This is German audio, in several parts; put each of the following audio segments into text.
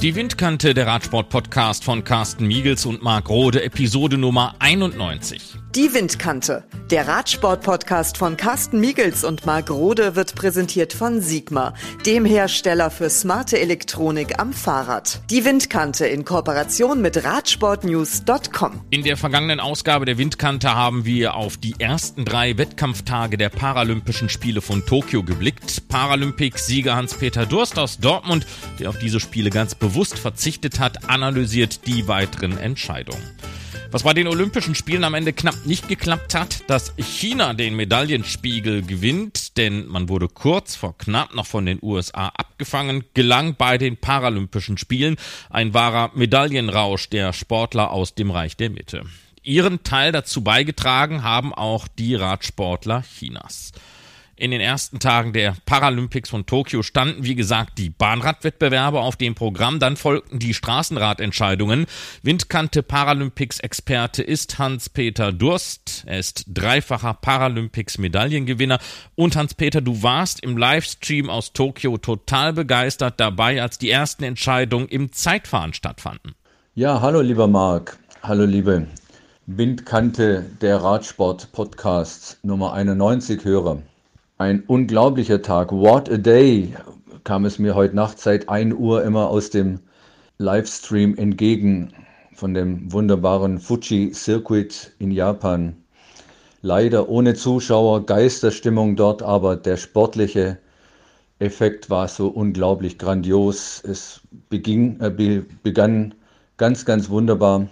Die Windkante, der Radsport-Podcast von Carsten Miegels und Marc Rode, Episode Nummer 91. Die Windkante, der Radsport-Podcast von Carsten Miegels und Marc Rode wird präsentiert von Sigma, dem Hersteller für smarte Elektronik am Fahrrad. Die Windkante in Kooperation mit Radsportnews.com. In der vergangenen Ausgabe der Windkante haben wir auf die ersten drei Wettkampftage der Paralympischen Spiele von Tokio geblickt. Paralympics-Sieger Hans-Peter Durst aus Dortmund, der auf diese Spiele ganz bewusst verzichtet hat, analysiert die weiteren Entscheidungen. Was bei den Olympischen Spielen am Ende knapp nicht geklappt hat, dass China den Medaillenspiegel gewinnt, denn man wurde kurz vor knapp noch von den USA abgefangen, gelang bei den Paralympischen Spielen ein wahrer Medaillenrausch der Sportler aus dem Reich der Mitte. Ihren Teil dazu beigetragen haben auch die Radsportler Chinas. In den ersten Tagen der Paralympics von Tokio standen, wie gesagt, die Bahnradwettbewerbe auf dem Programm. Dann folgten die Straßenradentscheidungen. Windkante Paralympics-Experte ist Hans-Peter Durst. Er ist dreifacher Paralympics-Medaillengewinner. Und Hans-Peter, du warst im Livestream aus Tokio total begeistert dabei, als die ersten Entscheidungen im Zeitfahren stattfanden. Ja, hallo lieber Marc. Hallo liebe Windkante der Radsport-Podcast Nummer 91 Hörer. Ein unglaublicher Tag. What a day kam es mir heute Nacht seit 1 Uhr immer aus dem Livestream entgegen von dem wunderbaren Fuji Circuit in Japan. Leider ohne Zuschauer, Geisterstimmung dort, aber der sportliche Effekt war so unglaublich grandios. Es beging, äh, begann ganz, ganz wunderbar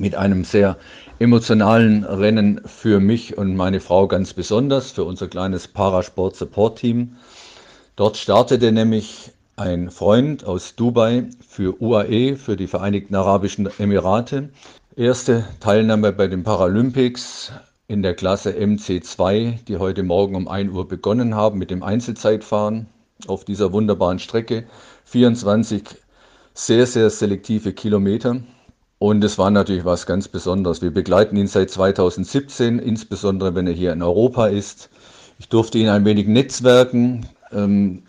mit einem sehr emotionalen Rennen für mich und meine Frau ganz besonders, für unser kleines Parasport-Support-Team. Dort startete nämlich ein Freund aus Dubai für UAE, für die Vereinigten Arabischen Emirate. Erste Teilnahme bei den Paralympics in der Klasse MC2, die heute Morgen um 1 Uhr begonnen haben mit dem Einzelzeitfahren auf dieser wunderbaren Strecke. 24 sehr, sehr selektive Kilometer. Und es war natürlich was ganz Besonderes. Wir begleiten ihn seit 2017, insbesondere wenn er hier in Europa ist. Ich durfte ihn ein wenig netzwerken. Ähm,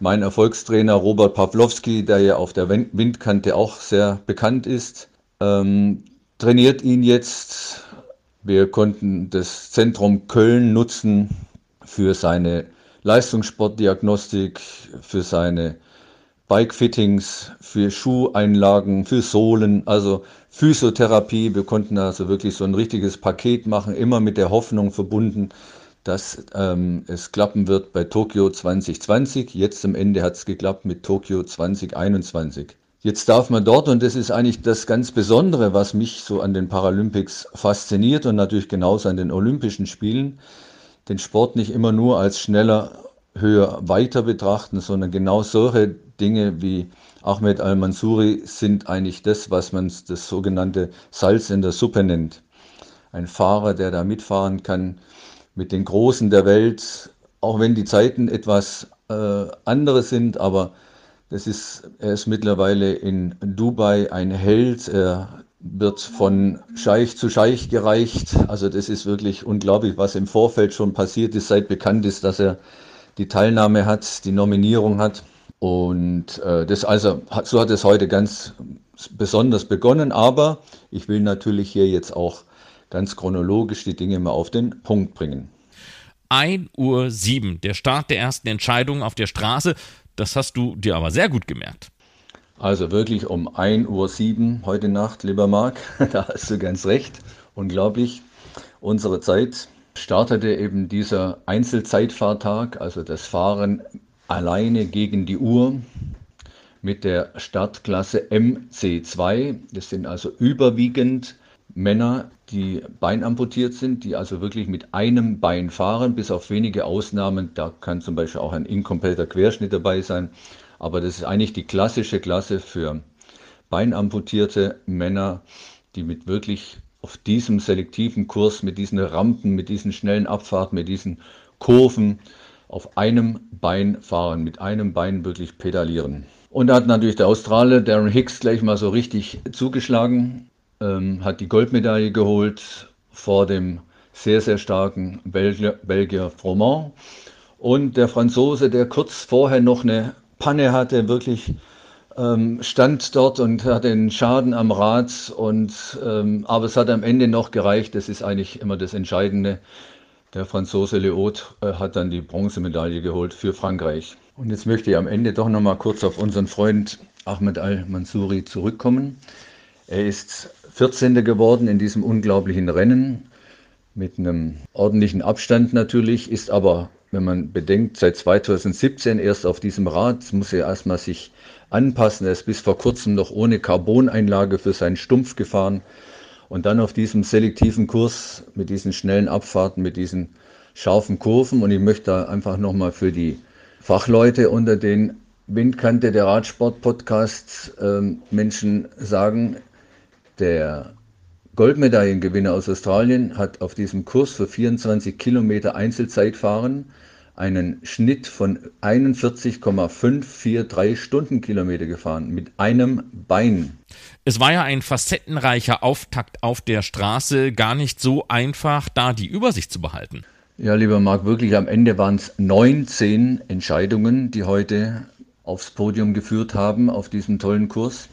mein Erfolgstrainer Robert Pawlowski, der ja auf der Windkante auch sehr bekannt ist, ähm, trainiert ihn jetzt. Wir konnten das Zentrum Köln nutzen für seine Leistungssportdiagnostik, für seine Bike-Fittings, für Schuheinlagen, für Sohlen, also Physiotherapie. Wir konnten also wirklich so ein richtiges Paket machen, immer mit der Hoffnung verbunden, dass ähm, es klappen wird bei Tokio 2020. Jetzt am Ende hat es geklappt mit Tokio 2021. Jetzt darf man dort, und das ist eigentlich das ganz Besondere, was mich so an den Paralympics fasziniert und natürlich genauso an den Olympischen Spielen, den Sport nicht immer nur als schneller, höher, weiter betrachten, sondern genau solche Dinge wie Ahmed Al-Mansuri sind eigentlich das, was man das sogenannte Salz in der Suppe nennt. Ein Fahrer, der da mitfahren kann mit den Großen der Welt, auch wenn die Zeiten etwas äh, andere sind, aber das ist, er ist mittlerweile in Dubai ein Held. Er wird von Scheich zu Scheich gereicht. Also das ist wirklich unglaublich, was im Vorfeld schon passiert ist, seit bekannt ist, dass er die Teilnahme hat, die Nominierung hat. Und äh, das also, so hat es heute ganz besonders begonnen, aber ich will natürlich hier jetzt auch ganz chronologisch die Dinge mal auf den Punkt bringen. 1 Uhr 7, der Start der ersten Entscheidung auf der Straße, das hast du dir aber sehr gut gemerkt. Also wirklich um 1 Uhr 7 heute Nacht, lieber Marc, da hast du ganz recht. Unglaublich. Unsere Zeit startete eben dieser Einzelzeitfahrtag, also das Fahren alleine gegen die Uhr mit der Startklasse MC2. Das sind also überwiegend Männer, die beinamputiert sind, die also wirklich mit einem Bein fahren, bis auf wenige Ausnahmen. Da kann zum Beispiel auch ein inkompletter Querschnitt dabei sein. Aber das ist eigentlich die klassische Klasse für beinamputierte Männer, die mit wirklich auf diesem selektiven Kurs, mit diesen Rampen, mit diesen schnellen Abfahrten, mit diesen Kurven auf einem Bein fahren, mit einem Bein wirklich pedalieren. Und da hat natürlich der Australier Darren Hicks gleich mal so richtig zugeschlagen, ähm, hat die Goldmedaille geholt vor dem sehr, sehr starken Belgier, Belgier Froment. Und der Franzose, der kurz vorher noch eine Panne hatte, wirklich ähm, stand dort und hatte einen Schaden am Rad. Und, ähm, aber es hat am Ende noch gereicht. Das ist eigentlich immer das Entscheidende. Der Franzose Leot äh, hat dann die Bronzemedaille geholt für Frankreich. Und jetzt möchte ich am Ende doch noch mal kurz auf unseren Freund Ahmed Al-Mansouri zurückkommen. Er ist 14. geworden in diesem unglaublichen Rennen mit einem ordentlichen Abstand natürlich, ist aber, wenn man bedenkt, seit 2017 erst auf diesem Rad, muss er erstmal sich anpassen. Er ist bis vor kurzem noch ohne Carboneinlage für seinen Stumpf gefahren und dann auf diesem selektiven Kurs mit diesen schnellen Abfahrten, mit diesen scharfen Kurven. Und ich möchte da einfach nochmal für die Fachleute unter den Windkante der Radsport-Podcasts äh, Menschen sagen, der Goldmedaillengewinner aus Australien hat auf diesem Kurs für 24 Kilometer Einzelzeitfahren einen Schnitt von 41,543 Stundenkilometer gefahren mit einem Bein. Es war ja ein facettenreicher Auftakt auf der Straße, gar nicht so einfach, da die Übersicht zu behalten. Ja, lieber Marc, wirklich am Ende waren es 19 Entscheidungen, die heute aufs Podium geführt haben auf diesem tollen Kurs.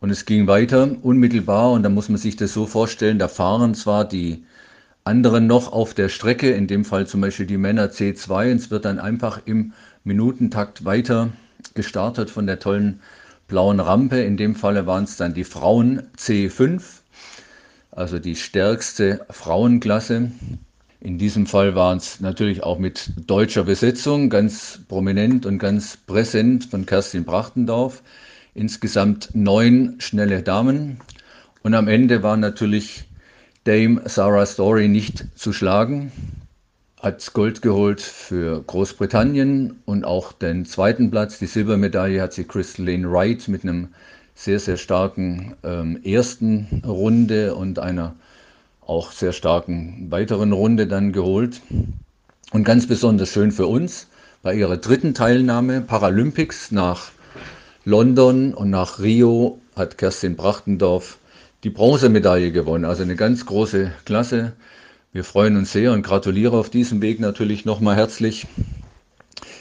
Und es ging weiter, unmittelbar, und da muss man sich das so vorstellen, da fahren zwar die anderen noch auf der Strecke, in dem Fall zum Beispiel die Männer C2, und es wird dann einfach im Minutentakt weiter gestartet von der tollen blauen Rampe. In dem Falle waren es dann die Frauen C5, also die stärkste Frauenklasse. In diesem Fall waren es natürlich auch mit deutscher Besetzung, ganz prominent und ganz präsent von Kerstin Brachtendorf. Insgesamt neun schnelle Damen. Und am Ende war natürlich Dame Sarah Story nicht zu schlagen. Hat Gold geholt für Großbritannien und auch den zweiten Platz, die Silbermedaille, hat sie Crystalline Wright mit einem sehr, sehr starken ähm, ersten Runde und einer auch sehr starken weiteren Runde dann geholt. Und ganz besonders schön für uns bei ihrer dritten Teilnahme Paralympics nach London und nach Rio hat Kerstin Brachtendorf die Bronzemedaille gewonnen. Also eine ganz große Klasse. Wir freuen uns sehr und gratuliere auf diesem Weg natürlich nochmal herzlich.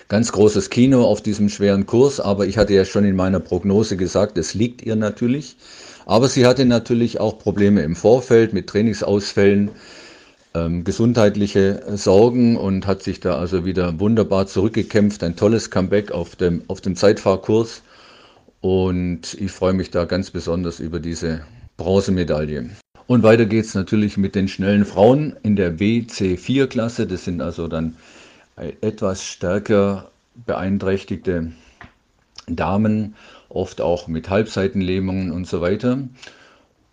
Ganz großes Kino auf diesem schweren Kurs, aber ich hatte ja schon in meiner Prognose gesagt, es liegt ihr natürlich. Aber sie hatte natürlich auch Probleme im Vorfeld mit Trainingsausfällen, ähm, gesundheitliche Sorgen und hat sich da also wieder wunderbar zurückgekämpft. Ein tolles Comeback auf dem, auf dem Zeitfahrkurs. Und ich freue mich da ganz besonders über diese Bronzemedaille. Und weiter geht es natürlich mit den schnellen Frauen in der WC4-Klasse. Das sind also dann etwas stärker beeinträchtigte Damen oft auch mit Halbseitenlähmungen und so weiter.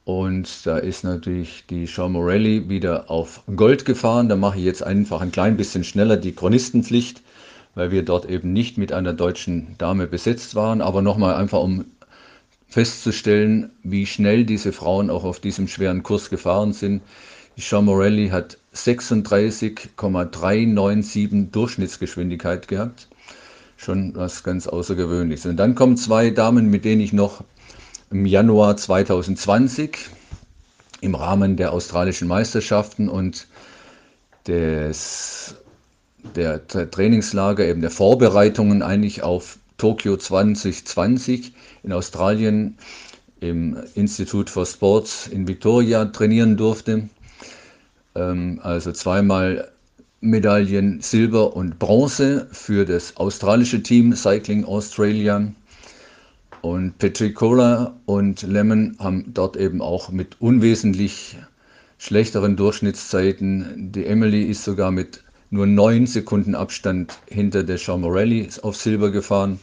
Und da ist natürlich die Sean Morelli wieder auf Gold gefahren. Da mache ich jetzt einfach ein klein bisschen schneller die Chronistenpflicht, weil wir dort eben nicht mit einer deutschen Dame besetzt waren. Aber nochmal einfach, um festzustellen, wie schnell diese Frauen auch auf diesem schweren Kurs gefahren sind. Sean Morelli hat 36,397 Durchschnittsgeschwindigkeit gehabt schon was ganz Außergewöhnliches. Und dann kommen zwei Damen, mit denen ich noch im Januar 2020 im Rahmen der australischen Meisterschaften und des, der Trainingslager, eben der Vorbereitungen eigentlich auf Tokio 2020 in Australien im Institute for Sports in Victoria trainieren durfte. Ähm, also zweimal Medaillen Silber und Bronze für das australische Team Cycling Australia. Und Petricola und Lemon haben dort eben auch mit unwesentlich schlechteren Durchschnittszeiten. Die Emily ist sogar mit nur neun Sekunden Abstand hinter der Morelli auf Silber gefahren.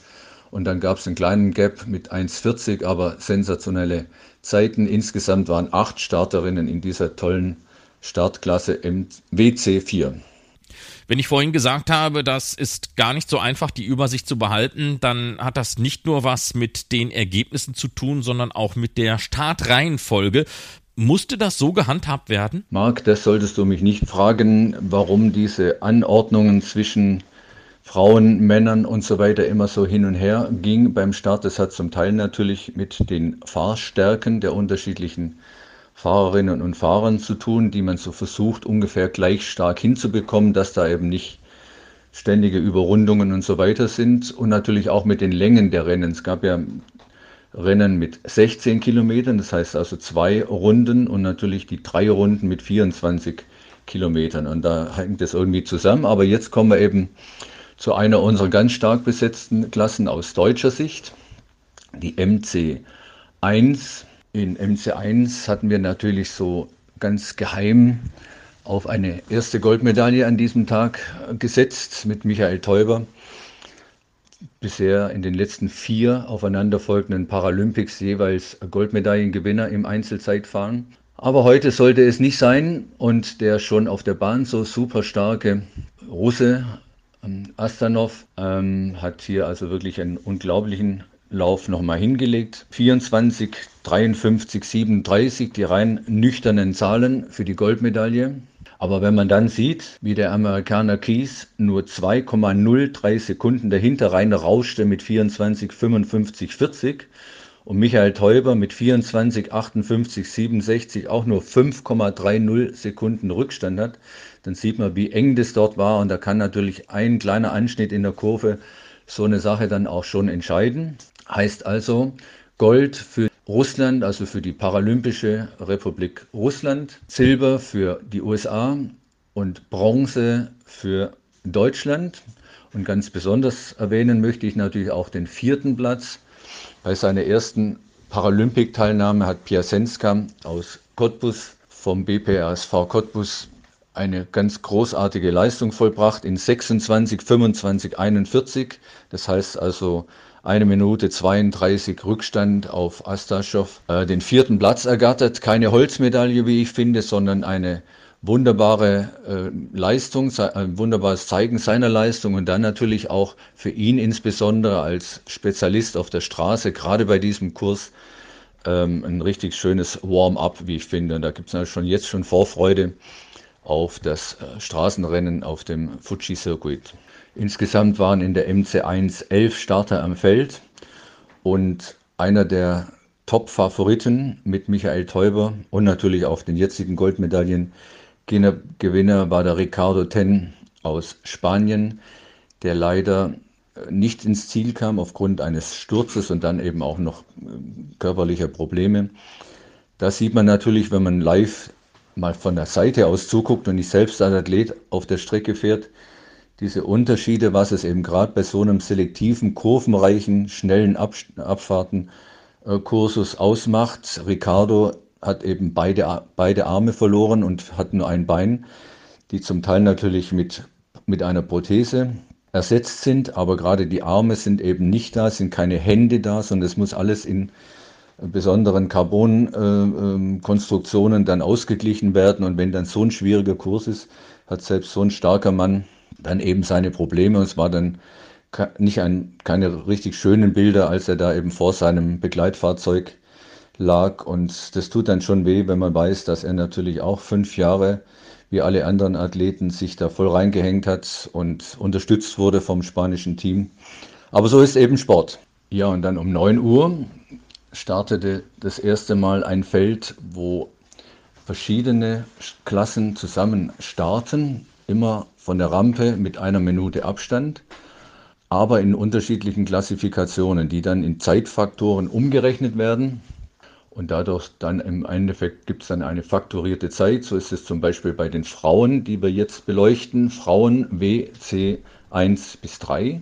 Und dann gab es einen kleinen Gap mit 1,40, aber sensationelle Zeiten. Insgesamt waren acht Starterinnen in dieser tollen Startklasse im WC4. Wenn ich vorhin gesagt habe, das ist gar nicht so einfach, die Übersicht zu behalten, dann hat das nicht nur was mit den Ergebnissen zu tun, sondern auch mit der Startreihenfolge. Musste das so gehandhabt werden? Marc, das solltest du mich nicht fragen, warum diese Anordnungen zwischen Frauen, Männern und so weiter immer so hin und her ging beim Start. Das hat zum Teil natürlich mit den Fahrstärken der unterschiedlichen Fahrerinnen und Fahrern zu tun, die man so versucht, ungefähr gleich stark hinzubekommen, dass da eben nicht ständige Überrundungen und so weiter sind und natürlich auch mit den Längen der Rennen. Es gab ja Rennen mit 16 Kilometern, das heißt also zwei Runden und natürlich die drei Runden mit 24 Kilometern. Und da hängt das irgendwie zusammen. Aber jetzt kommen wir eben zu einer unserer ganz stark besetzten Klassen aus deutscher Sicht, die MC1. In MC1 hatten wir natürlich so ganz geheim auf eine erste Goldmedaille an diesem Tag gesetzt mit Michael Teuber. Bisher in den letzten vier aufeinanderfolgenden Paralympics jeweils Goldmedaillengewinner im Einzelzeitfahren. Aber heute sollte es nicht sein und der schon auf der Bahn so super starke Russe ähm, Astanov ähm, hat hier also wirklich einen unglaublichen Lauf nochmal hingelegt. 24, 53, 37, die rein nüchternen Zahlen für die Goldmedaille. Aber wenn man dann sieht, wie der Amerikaner Keys nur 2,03 Sekunden dahinter rein rauschte mit 24, 55, 40 und Michael Teuber mit 24, 58, 67 auch nur 5,30 Sekunden Rückstand hat, dann sieht man, wie eng das dort war. Und da kann natürlich ein kleiner Anschnitt in der Kurve so eine Sache dann auch schon entscheiden. Heißt also Gold für Russland, also für die Paralympische Republik Russland, Silber für die USA und Bronze für Deutschland. Und ganz besonders erwähnen möchte ich natürlich auch den vierten Platz bei seiner ersten Paralympic-Teilnahme hat Piasenska aus Cottbus vom BPRSV Cottbus eine ganz großartige Leistung vollbracht in 26, 25, 41. Das heißt also eine Minute 32 Rückstand auf Astaschow. Äh, den vierten Platz ergattert. Keine Holzmedaille, wie ich finde, sondern eine wunderbare äh, Leistung, ein wunderbares Zeigen seiner Leistung und dann natürlich auch für ihn insbesondere als Spezialist auf der Straße, gerade bei diesem Kurs, ähm, ein richtig schönes Warm-up, wie ich finde. Und da gibt es also schon jetzt schon Vorfreude auf das äh, Straßenrennen auf dem Fuji-Circuit. Insgesamt waren in der MC1 elf Starter am Feld und einer der Top-Favoriten mit Michael Teuber und natürlich auch den jetzigen Goldmedaillen Gewinner war der Ricardo Ten aus Spanien, der leider äh, nicht ins Ziel kam aufgrund eines Sturzes und dann eben auch noch äh, körperlicher Probleme. Das sieht man natürlich, wenn man live mal von der Seite aus zuguckt und nicht selbst als Athlet auf der Strecke fährt, diese Unterschiede, was es eben gerade bei so einem selektiven, kurvenreichen, schnellen Abfahrten-Kursus ausmacht. Ricardo hat eben beide, beide Arme verloren und hat nur ein Bein, die zum Teil natürlich mit, mit einer Prothese ersetzt sind, aber gerade die Arme sind eben nicht da, sind keine Hände da, sondern es muss alles in besonderen Carbon-Konstruktionen äh, dann ausgeglichen werden. Und wenn dann so ein schwieriger Kurs ist, hat selbst so ein starker Mann dann eben seine Probleme. Und es war dann nicht ein, keine richtig schönen Bilder, als er da eben vor seinem Begleitfahrzeug lag. Und das tut dann schon weh, wenn man weiß, dass er natürlich auch fünf Jahre wie alle anderen Athleten sich da voll reingehängt hat und unterstützt wurde vom spanischen Team. Aber so ist eben Sport. Ja, und dann um 9 Uhr startete das erste Mal ein Feld, wo verschiedene Klassen zusammen starten, immer von der Rampe mit einer Minute Abstand, aber in unterschiedlichen Klassifikationen, die dann in Zeitfaktoren umgerechnet werden. Und dadurch dann im Endeffekt gibt es dann eine faktorierte Zeit. So ist es zum Beispiel bei den Frauen, die wir jetzt beleuchten. Frauen WC 1 bis 3.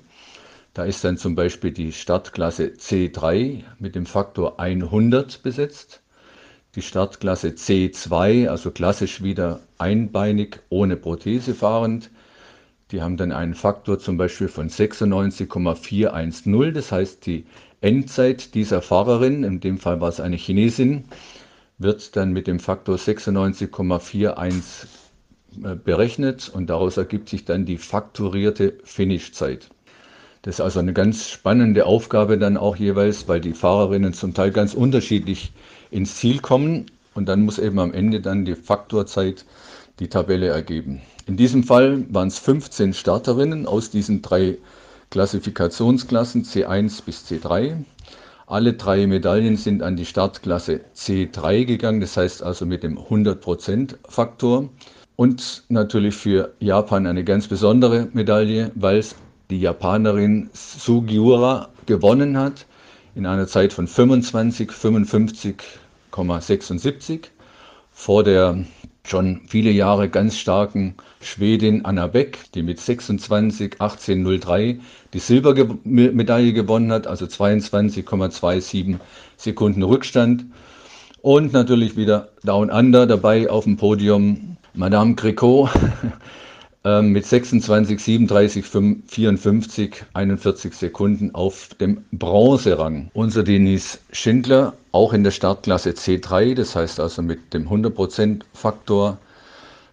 Da ist dann zum Beispiel die Startklasse C3 mit dem Faktor 100 besetzt. Die Startklasse C2, also klassisch wieder einbeinig ohne Prothese fahrend. Die haben dann einen Faktor zum Beispiel von 96,410. Das heißt, die Endzeit dieser Fahrerin, in dem Fall war es eine Chinesin, wird dann mit dem Faktor 96,41 äh, berechnet und daraus ergibt sich dann die faktorierte Finishzeit. Das ist also eine ganz spannende Aufgabe dann auch jeweils, weil die Fahrerinnen zum Teil ganz unterschiedlich ins Ziel kommen und dann muss eben am Ende dann die Faktorzeit die Tabelle ergeben. In diesem Fall waren es 15 Starterinnen aus diesen drei Klassifikationsklassen C1 bis C3. Alle drei Medaillen sind an die Startklasse C3 gegangen, das heißt also mit dem 100% Faktor. Und natürlich für Japan eine ganz besondere Medaille, weil es die Japanerin Sugiura gewonnen hat in einer Zeit von 25, 55,76 vor der schon viele Jahre ganz starken Schwedin Anna Beck, die mit 26, 18,03 die Silbermedaille gewonnen hat, also 22,27 Sekunden Rückstand. Und natürlich wieder Down Under dabei auf dem Podium Madame Gricot mit 26, 37, 54, 41 Sekunden auf dem Bronzerang. Unser Denis Schindler auch in der Startklasse C3, das heißt also mit dem 100% Faktor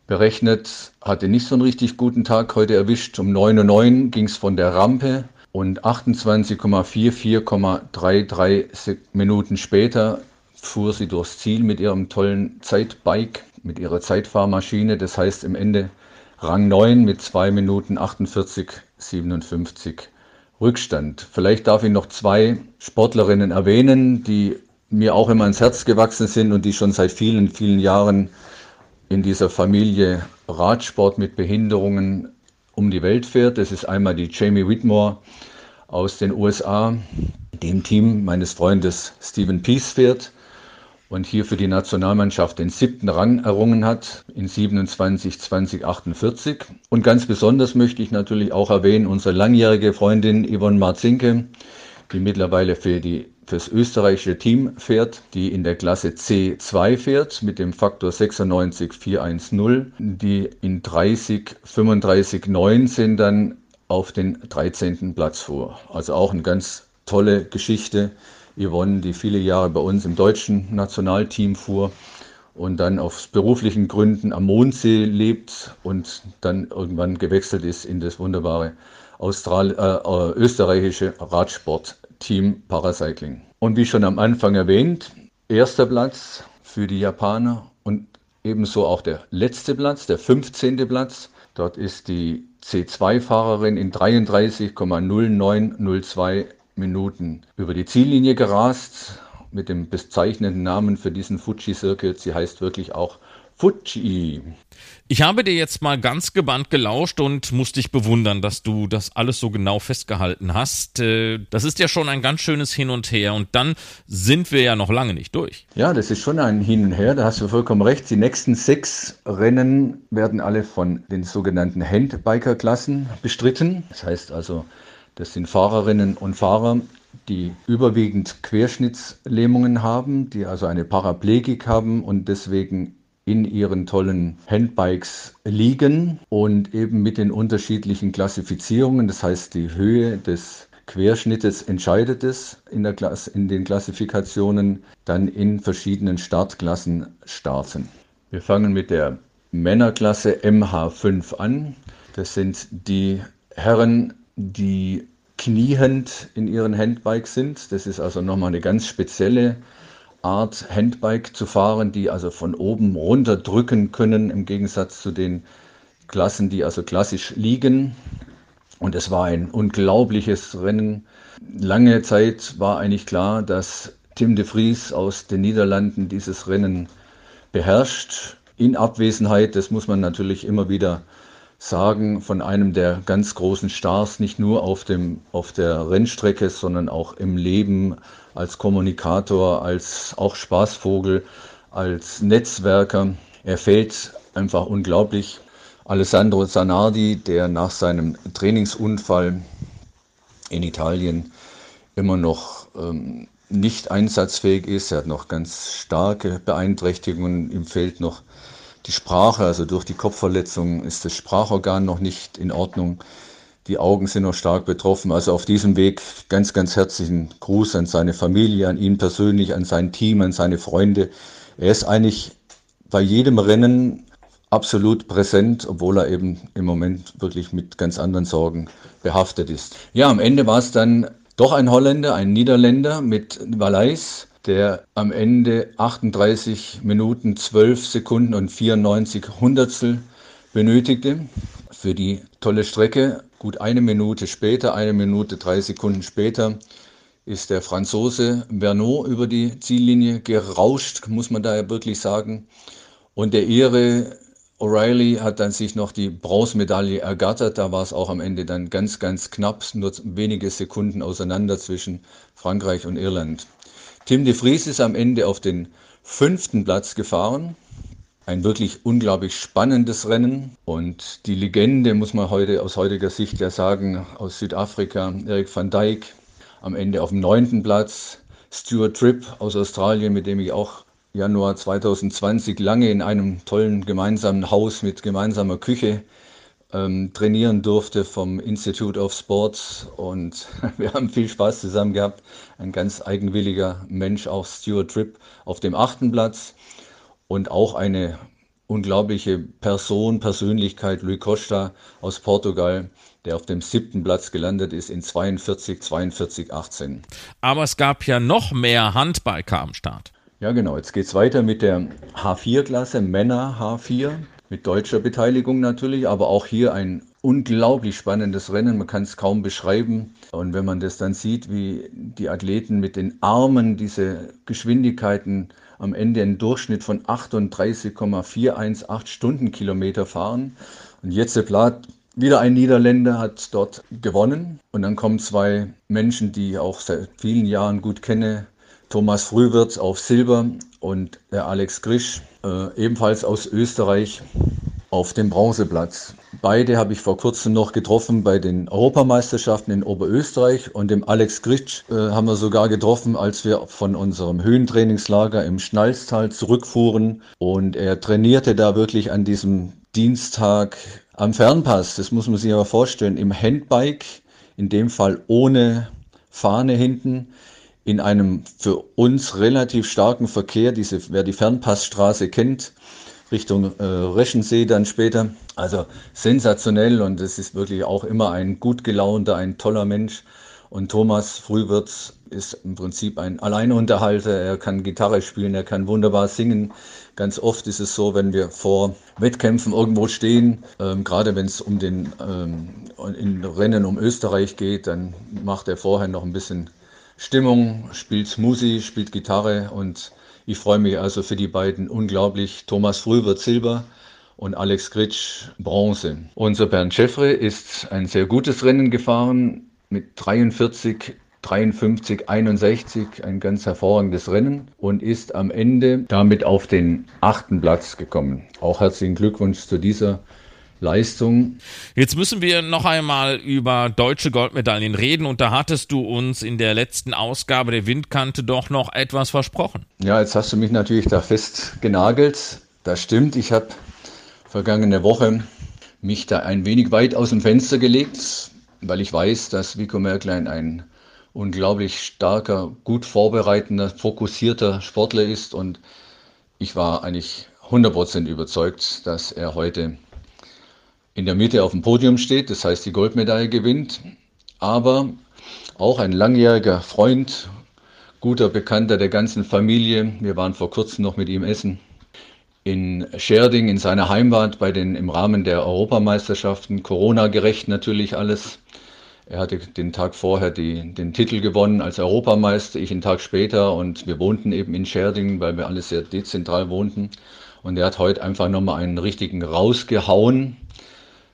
berechnet, hatte nicht so einen richtig guten Tag heute erwischt. Um 9.09 ging es von der Rampe und 28,44,33 Minuten später fuhr sie durchs Ziel mit ihrem tollen Zeitbike, mit ihrer Zeitfahrmaschine. Das heißt im Ende Rang 9 mit 2 Minuten 48, 57 Rückstand. Vielleicht darf ich noch zwei Sportlerinnen erwähnen, die mir auch immer ans Herz gewachsen sind und die schon seit vielen, vielen Jahren in dieser Familie Radsport mit Behinderungen um die Welt fährt. Das ist einmal die Jamie Whitmore aus den USA, dem Team meines Freundes Stephen Peace fährt und hier für die Nationalmannschaft den siebten Rang errungen hat in 27 2048. Und ganz besonders möchte ich natürlich auch erwähnen unsere langjährige Freundin Yvonne Marzinke, die mittlerweile für die fürs österreichische Team fährt, die in der Klasse C2 fährt mit dem Faktor 96410, die in 30 35 19 dann auf den 13. Platz fuhr. Also auch eine ganz tolle Geschichte Yvonne, die viele Jahre bei uns im deutschen Nationalteam fuhr und dann aus beruflichen Gründen am Mondsee lebt und dann irgendwann gewechselt ist in das wunderbare Austral äh, äh österreichische Radsportteam Paracycling. Und wie schon am Anfang erwähnt, erster Platz für die Japaner und ebenso auch der letzte Platz, der 15. Platz. Dort ist die C2-Fahrerin in 33,0902 Minuten über die Ziellinie gerast mit dem bezeichnenden Namen für diesen Fuji Circle. Sie heißt wirklich auch Fuji. Ich habe dir jetzt mal ganz gebannt gelauscht und muss dich bewundern, dass du das alles so genau festgehalten hast. Äh, das ist ja schon ein ganz schönes Hin und Her und dann sind wir ja noch lange nicht durch. Ja, das ist schon ein Hin und Her, da hast du vollkommen recht. Die nächsten sechs Rennen werden alle von den sogenannten Handbiker-Klassen bestritten. Das heißt also, das sind Fahrerinnen und Fahrer, die überwiegend Querschnittslähmungen haben, die also eine Paraplegik haben und deswegen in ihren tollen Handbikes liegen und eben mit den unterschiedlichen Klassifizierungen, das heißt die Höhe des Querschnittes entscheidet es in, der Klasse, in den Klassifikationen, dann in verschiedenen Startklassen starten. Wir fangen mit der Männerklasse MH5 an. Das sind die Herren die kniehend in ihren Handbikes sind. Das ist also nochmal eine ganz spezielle Art, Handbike zu fahren, die also von oben runter drücken können, im Gegensatz zu den Klassen, die also klassisch liegen. Und es war ein unglaubliches Rennen. Lange Zeit war eigentlich klar, dass Tim de Vries aus den Niederlanden dieses Rennen beherrscht. In Abwesenheit, das muss man natürlich immer wieder sagen von einem der ganz großen Stars, nicht nur auf, dem, auf der Rennstrecke, sondern auch im Leben als Kommunikator, als auch Spaßvogel, als Netzwerker. Er fällt einfach unglaublich. Alessandro Zanardi, der nach seinem Trainingsunfall in Italien immer noch ähm, nicht einsatzfähig ist, er hat noch ganz starke Beeinträchtigungen, ihm fehlt noch die Sprache, also durch die Kopfverletzung ist das Sprachorgan noch nicht in Ordnung. Die Augen sind noch stark betroffen. Also auf diesem Weg ganz, ganz herzlichen Gruß an seine Familie, an ihn persönlich, an sein Team, an seine Freunde. Er ist eigentlich bei jedem Rennen absolut präsent, obwohl er eben im Moment wirklich mit ganz anderen Sorgen behaftet ist. Ja, am Ende war es dann doch ein Holländer, ein Niederländer mit Valais, der am Ende 38 Minuten 12 Sekunden und 94 Hundertstel benötigte für die tolle Strecke. Gut eine Minute später, eine Minute drei Sekunden später, ist der Franzose Bernot über die Ziellinie gerauscht, muss man da ja wirklich sagen. Und der Ihre O'Reilly hat dann sich noch die Bronzemedaille ergattert. Da war es auch am Ende dann ganz, ganz knapp, nur wenige Sekunden auseinander zwischen Frankreich und Irland. Tim de Vries ist am Ende auf den fünften Platz gefahren. Ein wirklich unglaublich spannendes Rennen. Und die Legende, muss man heute aus heutiger Sicht ja sagen, aus Südafrika, Erik van Dijk, am Ende auf dem neunten Platz. Stuart Tripp aus Australien, mit dem ich auch Januar 2020 lange in einem tollen gemeinsamen Haus mit gemeinsamer Küche ähm, trainieren durfte vom Institute of Sports und wir haben viel Spaß zusammen gehabt. Ein ganz eigenwilliger Mensch, auch Stuart Tripp auf dem achten Platz und auch eine unglaubliche Person, Persönlichkeit, Rui Costa aus Portugal, der auf dem siebten Platz gelandet ist in 42, 42, 18. Aber es gab ja noch mehr Handbiker am Start. Ja, genau. Jetzt geht es weiter mit der H4-Klasse, Männer H4, mit deutscher Beteiligung natürlich, aber auch hier ein unglaublich spannendes Rennen. Man kann es kaum beschreiben. Und wenn man das dann sieht, wie die Athleten mit den Armen diese Geschwindigkeiten am Ende einen Durchschnitt von 38,418 Stundenkilometer fahren. Und jetzt Plat, wieder ein Niederländer, hat dort gewonnen. Und dann kommen zwei Menschen, die ich auch seit vielen Jahren gut kenne, Thomas Frühwirz auf Silber und der Alex Grisch, äh, ebenfalls aus Österreich, auf dem Bronzeplatz. Beide habe ich vor kurzem noch getroffen bei den Europameisterschaften in Oberösterreich und dem Alex Gritsch äh, haben wir sogar getroffen, als wir von unserem Höhentrainingslager im Schnalztal zurückfuhren und er trainierte da wirklich an diesem Dienstag am Fernpass. Das muss man sich aber vorstellen, im Handbike, in dem Fall ohne Fahne hinten in einem für uns relativ starken Verkehr, diese, wer die Fernpassstraße kennt, Richtung äh, Reschensee dann später. Also sensationell und es ist wirklich auch immer ein gut gelaunter, ein toller Mensch. Und Thomas Frühwirz ist im Prinzip ein Alleinunterhalter. Er kann Gitarre spielen, er kann wunderbar singen. Ganz oft ist es so, wenn wir vor Wettkämpfen irgendwo stehen, ähm, gerade wenn es um den ähm, in Rennen um Österreich geht, dann macht er vorher noch ein bisschen Stimmung, spielt Musik, spielt Gitarre und ich freue mich also für die beiden unglaublich. Thomas Früh wird Silber und Alex Gritsch Bronze. Unser Bernd Schäffre ist ein sehr gutes Rennen gefahren mit 43 53, 61, ein ganz hervorragendes Rennen und ist am Ende damit auf den achten Platz gekommen. Auch herzlichen Glückwunsch zu dieser Leistung. Jetzt müssen wir noch einmal über deutsche Goldmedaillen reden und da hattest du uns in der letzten Ausgabe der Windkante doch noch etwas versprochen. Ja, jetzt hast du mich natürlich da fest genagelt. Das stimmt, ich habe vergangene Woche mich da ein wenig weit aus dem Fenster gelegt, weil ich weiß, dass Vico Merklein ein unglaublich starker, gut vorbereitender, fokussierter Sportler ist und ich war eigentlich 100% überzeugt, dass er heute in der Mitte auf dem Podium steht, das heißt die Goldmedaille gewinnt, aber auch ein langjähriger Freund, guter Bekannter der ganzen Familie. Wir waren vor kurzem noch mit ihm essen in Scherding in seiner Heimat bei den im Rahmen der Europameisterschaften, Corona gerecht natürlich alles. Er hatte den Tag vorher die, den Titel gewonnen als Europameister, ich einen Tag später und wir wohnten eben in Scherding, weil wir alle sehr dezentral wohnten. Und er hat heute einfach nochmal einen richtigen rausgehauen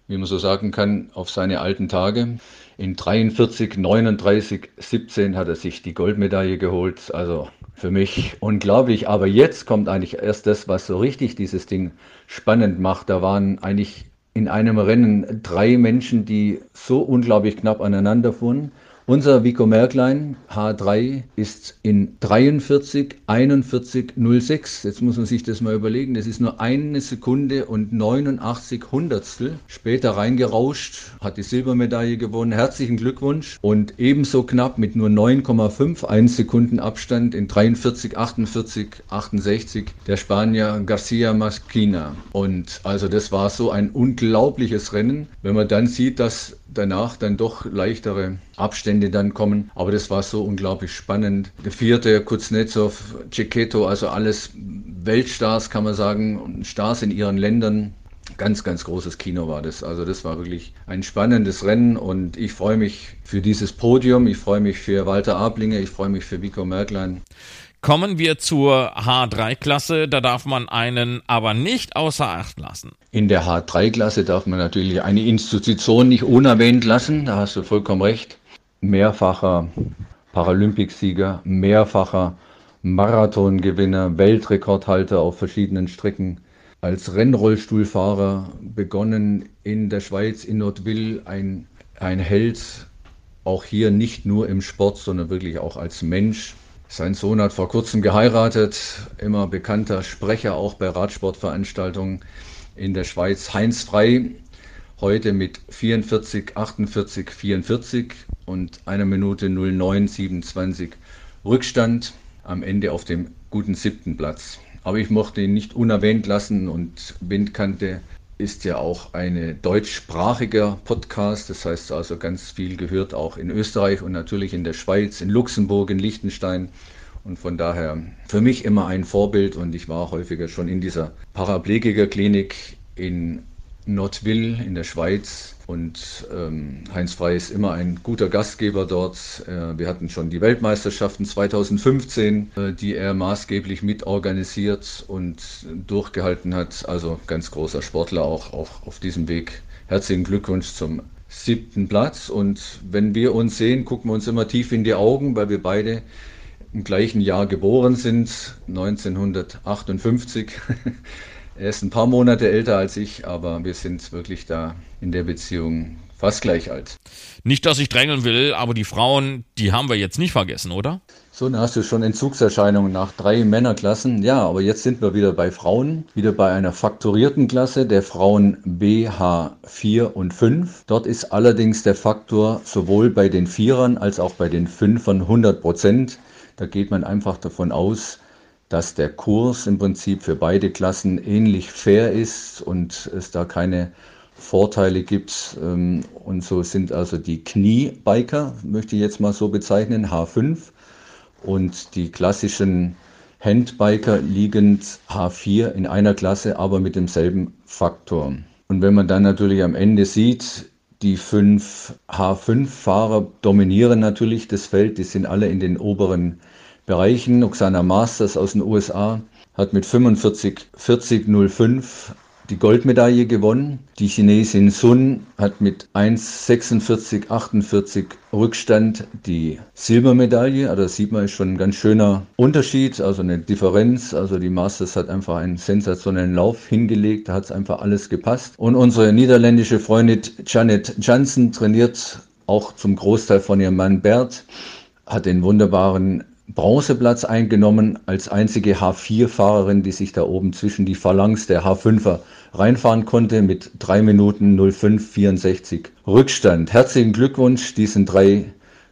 wie man so sagen kann, auf seine alten Tage. In 43, 39, 17 hat er sich die Goldmedaille geholt. Also für mich unglaublich. Aber jetzt kommt eigentlich erst das, was so richtig dieses Ding spannend macht. Da waren eigentlich in einem Rennen drei Menschen, die so unglaublich knapp aneinander fuhren. Unser Vico Merklein H3 ist in 43, 41, 06. Jetzt muss man sich das mal überlegen. Das ist nur eine Sekunde und 89 Hundertstel. Später reingerauscht, hat die Silbermedaille gewonnen. Herzlichen Glückwunsch. Und ebenso knapp mit nur 9,51 Sekunden Abstand in 43, 48, 68 der Spanier Garcia Masquina. Und also das war so ein unglaubliches Rennen. Wenn man dann sieht, dass danach dann doch leichtere Abstände dann kommen. Aber das war so unglaublich spannend. Der vierte, Kuznetsov, Cecchetto, also alles Weltstars, kann man sagen, Stars in ihren Ländern. Ganz, ganz großes Kino war das. Also das war wirklich ein spannendes Rennen und ich freue mich für dieses Podium. Ich freue mich für Walter Ablinger, ich freue mich für Vico Merklein. Kommen wir zur H3-Klasse. Da darf man einen aber nicht außer Acht lassen. In der H3-Klasse darf man natürlich eine Institution nicht unerwähnt lassen. Da hast du vollkommen recht. Mehrfacher Paralympicsieger, mehrfacher Marathongewinner, Weltrekordhalter auf verschiedenen Strecken. Als Rennrollstuhlfahrer begonnen in der Schweiz, in Nordwil, ein, ein Held, auch hier nicht nur im Sport, sondern wirklich auch als Mensch. Sein Sohn hat vor kurzem geheiratet, immer bekannter Sprecher auch bei Radsportveranstaltungen in der Schweiz, Heinz Frei, heute mit 44, 48, 44 und einer Minute 0927 Rückstand am Ende auf dem guten siebten Platz. Aber ich mochte ihn nicht unerwähnt lassen und Windkante ist ja auch ein deutschsprachiger Podcast. Das heißt also ganz viel gehört auch in Österreich und natürlich in der Schweiz, in Luxemburg, in Liechtenstein. Und von daher für mich immer ein Vorbild und ich war häufiger schon in dieser Paraplegikerklinik in Nordwil in der Schweiz und ähm, Heinz Frey ist immer ein guter Gastgeber dort. Äh, wir hatten schon die Weltmeisterschaften 2015, äh, die er maßgeblich mitorganisiert und durchgehalten hat. Also ganz großer Sportler auch, auch auf diesem Weg. Herzlichen Glückwunsch zum siebten Platz. Und wenn wir uns sehen, gucken wir uns immer tief in die Augen, weil wir beide im gleichen Jahr geboren sind, 1958. Er ist ein paar Monate älter als ich, aber wir sind wirklich da in der Beziehung fast gleich alt. Nicht, dass ich drängeln will, aber die Frauen, die haben wir jetzt nicht vergessen, oder? So, dann hast du schon Entzugserscheinungen nach drei Männerklassen. Ja, aber jetzt sind wir wieder bei Frauen, wieder bei einer faktorierten Klasse der Frauen BH4 und 5. Dort ist allerdings der Faktor sowohl bei den Vierern als auch bei den Fünfern 100 Prozent. Da geht man einfach davon aus, dass der Kurs im Prinzip für beide Klassen ähnlich fair ist und es da keine Vorteile gibt. Ähm, und so sind also die Kniebiker, möchte ich jetzt mal so bezeichnen, H5 und die klassischen Handbiker liegend H4 in einer Klasse, aber mit demselben Faktor. Und wenn man dann natürlich am Ende sieht, die fünf H5-Fahrer dominieren natürlich das Feld, die sind alle in den oberen Bereichen. Oksana Masters aus den USA hat mit 45 40 05 die Goldmedaille gewonnen. Die Chinesin Sun hat mit 1,46, 48 Rückstand die Silbermedaille. Also das sieht man, ist schon ein ganz schöner Unterschied, also eine Differenz. Also die Masters hat einfach einen sensationellen Lauf hingelegt, da hat es einfach alles gepasst. Und unsere niederländische Freundin Janet Janssen trainiert auch zum Großteil von ihrem Mann Bert, hat den wunderbaren Bronzeplatz eingenommen als einzige H4-Fahrerin, die sich da oben zwischen die Phalanx der H5er reinfahren konnte mit 3 Minuten 0564 Rückstand. Herzlichen Glückwunsch diesen drei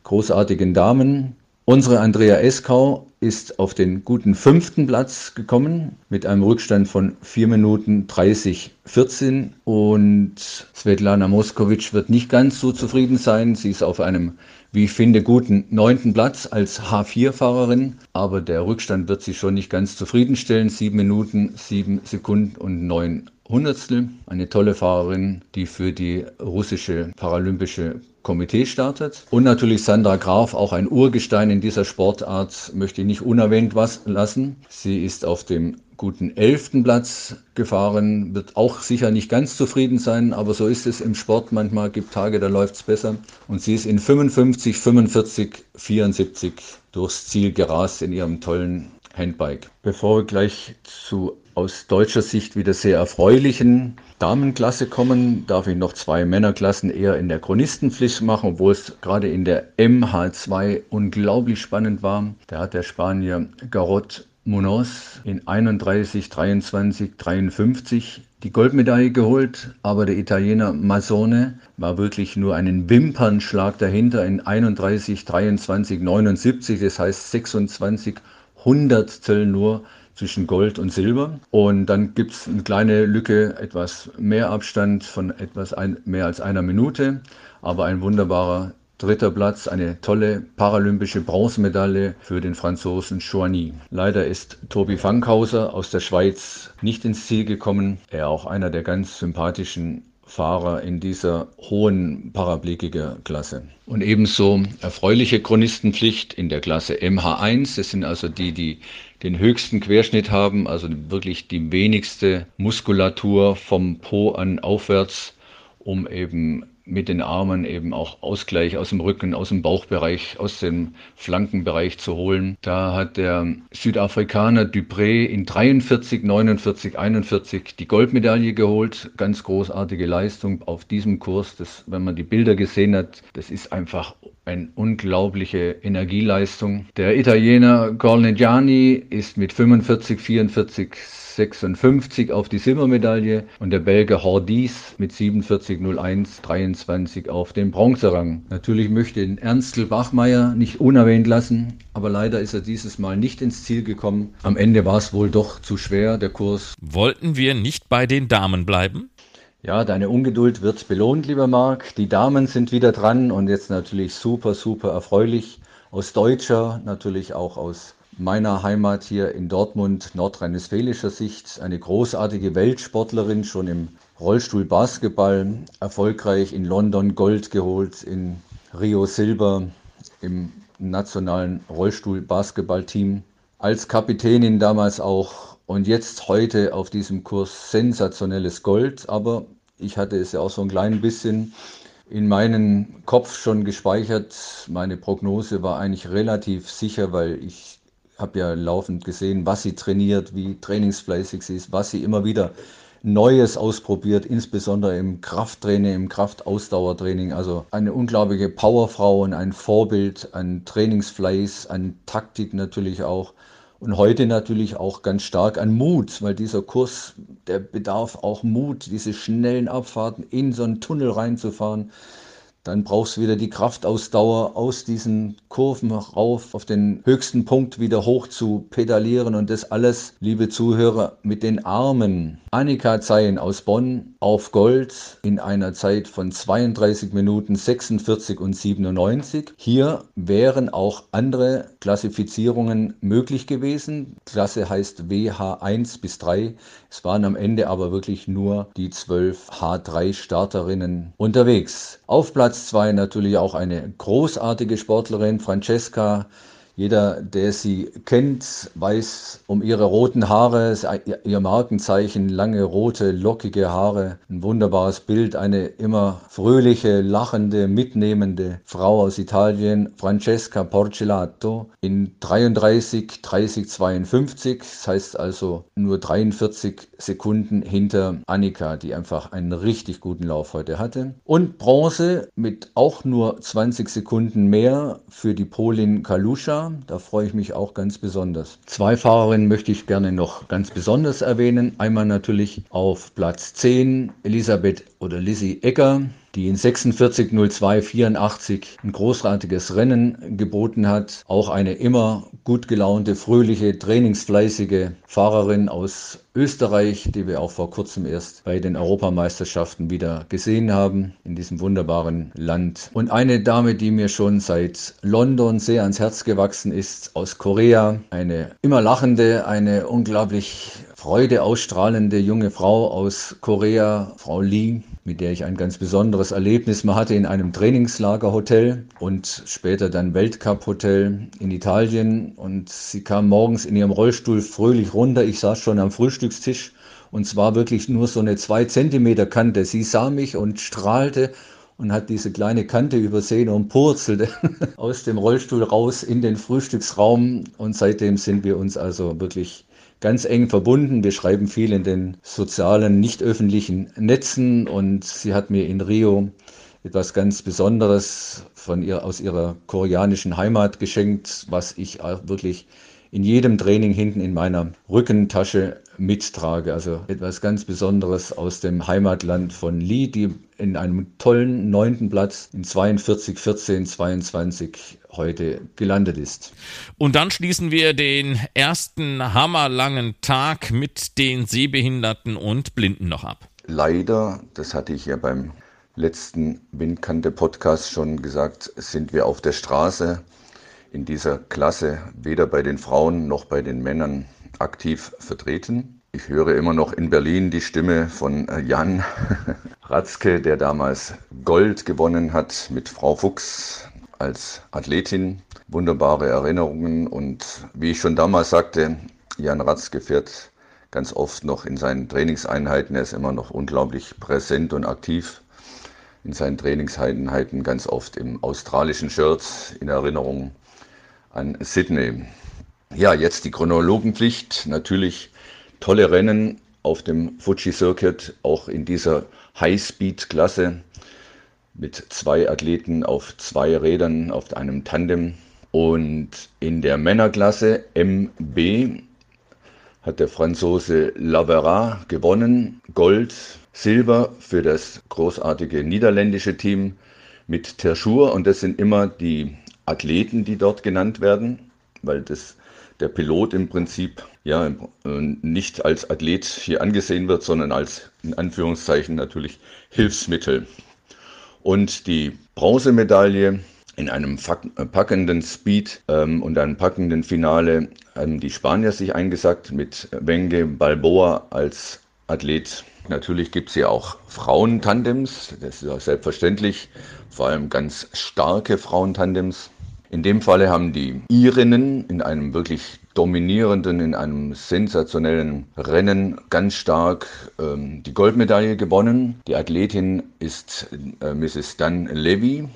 großartigen Damen. Unsere Andrea Eskau ist auf den guten fünften Platz gekommen mit einem Rückstand von 4 Minuten 30 14 und Svetlana Moskowitsch wird nicht ganz so zufrieden sein. Sie ist auf einem wie ich finde, guten neunten Platz als H4-Fahrerin. Aber der Rückstand wird sie schon nicht ganz zufriedenstellen. Sieben Minuten, sieben Sekunden und neun Hundertstel. Eine tolle Fahrerin, die für die russische paralympische Komitee startet. Und natürlich Sandra Graf, auch ein Urgestein in dieser Sportart, möchte ich nicht unerwähnt was lassen. Sie ist auf dem guten elften Platz gefahren, wird auch sicher nicht ganz zufrieden sein, aber so ist es im Sport. Manchmal gibt Tage, da läuft es besser. Und sie ist in 55, 45, 74 durchs Ziel gerast in ihrem tollen Handbike. Bevor wir gleich zu aus deutscher Sicht wieder sehr erfreulichen Damenklasse kommen, darf ich noch zwei Männerklassen eher in der Chronistenpflicht machen, obwohl es gerade in der MH2 unglaublich spannend war. Da hat der Spanier Garot Munoz in 31, 23, 53 die Goldmedaille geholt, aber der Italiener Mazzone war wirklich nur einen Wimpernschlag dahinter in 31, 23, 79, das heißt 26 Hundertstel nur zwischen Gold und Silber. Und dann gibt es eine kleine Lücke, etwas mehr Abstand von etwas ein, mehr als einer Minute, aber ein wunderbarer Dritter Platz, eine tolle paralympische Bronzemedaille für den Franzosen Chouani. Leider ist Tobi Fankhauser aus der Schweiz nicht ins Ziel gekommen. Er auch einer der ganz sympathischen Fahrer in dieser hohen Paraplegiker-Klasse. Und ebenso erfreuliche Chronistenpflicht in der Klasse MH1. Das sind also die, die den höchsten Querschnitt haben, also wirklich die wenigste Muskulatur vom Po an aufwärts, um eben mit den Armen eben auch Ausgleich aus dem Rücken, aus dem Bauchbereich, aus dem Flankenbereich zu holen. Da hat der Südafrikaner Dupré in 43, 49, 41 die Goldmedaille geholt. Ganz großartige Leistung auf diesem Kurs. Das, wenn man die Bilder gesehen hat, das ist einfach eine unglaubliche Energieleistung. Der Italiener Cornegiani ist mit 45, 44, 56 auf die Silbermedaille und der Belgier Hordis mit 47,01, 23 auf den Bronzerang. Natürlich möchte ich den Ernstl Bachmeier nicht unerwähnt lassen, aber leider ist er dieses Mal nicht ins Ziel gekommen. Am Ende war es wohl doch zu schwer, der Kurs. Wollten wir nicht bei den Damen bleiben? Ja, deine Ungeduld wird belohnt, lieber Marc. Die Damen sind wieder dran und jetzt natürlich super, super erfreulich. Aus deutscher, natürlich auch aus meiner Heimat hier in Dortmund, nordrhein-westfälischer Sicht. Eine großartige Weltsportlerin, schon im Rollstuhl Basketball, erfolgreich in London Gold geholt, in Rio Silber im nationalen Rollstuhl Basketballteam. Als Kapitänin damals auch und jetzt heute auf diesem Kurs sensationelles Gold, aber ich hatte es ja auch so ein klein bisschen in meinen Kopf schon gespeichert. Meine Prognose war eigentlich relativ sicher, weil ich habe ja laufend gesehen, was sie trainiert, wie trainingsfleißig sie ist, was sie immer wieder Neues ausprobiert, insbesondere im Krafttraining, im Kraftausdauertraining. Also eine unglaubliche Powerfrau und ein Vorbild an Trainingsfleiß, an Taktik natürlich auch. Und heute natürlich auch ganz stark an Mut, weil dieser Kurs, der bedarf auch Mut, diese schnellen Abfahrten in so einen Tunnel reinzufahren. Dann brauchst du wieder die Kraftausdauer aus diesen Kurven rauf auf den höchsten Punkt wieder hoch zu pedalieren und das alles, liebe Zuhörer, mit den Armen. Annika Zeyen aus Bonn auf Gold in einer Zeit von 32 Minuten 46 und 97. Hier wären auch andere Klassifizierungen möglich gewesen. Klasse heißt WH1 bis 3. Es waren am Ende aber wirklich nur die 12 H3 Starterinnen unterwegs. Auf Platz Platz zwei natürlich auch eine großartige Sportlerin, Francesca jeder, der sie kennt, weiß um ihre roten Haare, ihr Markenzeichen, lange rote, lockige Haare, ein wunderbares Bild, eine immer fröhliche, lachende, mitnehmende Frau aus Italien, Francesca Porcelato, in 33, 30, 52, das heißt also nur 43 Sekunden hinter Annika, die einfach einen richtig guten Lauf heute hatte. Und Bronze mit auch nur 20 Sekunden mehr für die Polin Da freue ich mich auch ganz besonders. Zwei Fahrerinnen möchte ich gerne noch ganz besonders erwähnen. Einmal natürlich auf Platz 10 Elisabeth oder Lizzie Ecker, die in 46.02.84 ein großartiges Rennen geboten hat. Auch eine immer gut gelaunte, fröhliche, trainingsfleißige Fahrerin aus Österreich, die wir auch vor kurzem erst bei den Europameisterschaften wieder gesehen haben, in diesem wunderbaren Land. Und eine Dame, die mir schon seit London sehr ans Herz gewachsen ist, aus Korea, eine immer lachende, eine unglaublich Freude ausstrahlende junge Frau aus Korea, Frau Lee, mit der ich ein ganz besonderes Erlebnis mal hatte in einem Trainingslagerhotel und später dann Weltcup-Hotel in Italien. Und sie kam morgens in ihrem Rollstuhl fröhlich runter. Ich saß schon am Frühstückstisch und zwar wirklich nur so eine zwei Zentimeter Kante. Sie sah mich und strahlte und hat diese kleine Kante übersehen und purzelte aus dem Rollstuhl raus in den Frühstücksraum. Und seitdem sind wir uns also wirklich ganz eng verbunden. Wir schreiben viel in den sozialen, nicht öffentlichen Netzen und sie hat mir in Rio etwas ganz Besonderes von ihr aus ihrer koreanischen Heimat geschenkt, was ich auch wirklich in jedem Training hinten in meiner Rückentasche mittrage. Also etwas ganz Besonderes aus dem Heimatland von Lee, die in einem tollen neunten Platz in 42, 14, 22 heute gelandet ist. Und dann schließen wir den ersten hammerlangen Tag mit den Sehbehinderten und Blinden noch ab. Leider, das hatte ich ja beim letzten Windkante-Podcast schon gesagt, sind wir auf der Straße in dieser Klasse weder bei den Frauen noch bei den Männern aktiv vertreten. Ich höre immer noch in Berlin die Stimme von äh, Jan Ratzke, der damals Gold gewonnen hat mit Frau Fuchs als Athletin. Wunderbare Erinnerungen und wie ich schon damals sagte, Jan Ratzke fährt ganz oft noch in seinen Trainingseinheiten. Er ist immer noch unglaublich präsent und aktiv in seinen Trainingseinheiten, ganz oft im australischen Shirt in Erinnerung an Sydney. Ja, jetzt die Chronologenpflicht. Natürlich tolle Rennen auf dem Fuji Circuit, auch in dieser High-Speed-Klasse mit zwei Athleten auf zwei Rädern auf einem Tandem. Und in der Männerklasse MB hat der Franzose Lavera gewonnen. Gold, Silber für das großartige niederländische Team mit Terschur. Und das sind immer die Athleten, die dort genannt werden, weil das der Pilot im Prinzip ja nicht als Athlet hier angesehen wird, sondern als in Anführungszeichen natürlich Hilfsmittel. Und die Bronzemedaille in einem packenden Speed ähm, und einem packenden Finale haben die Spanier sich eingesackt mit Wenge Balboa als Athlet. Natürlich gibt es hier auch Frauentandems, das ist auch selbstverständlich, vor allem ganz starke Frauentandems. In dem Falle haben die Irinnen in einem wirklich dominierenden, in einem sensationellen Rennen ganz stark ähm, die Goldmedaille gewonnen. Die Athletin ist äh, Mrs. Dan Levy.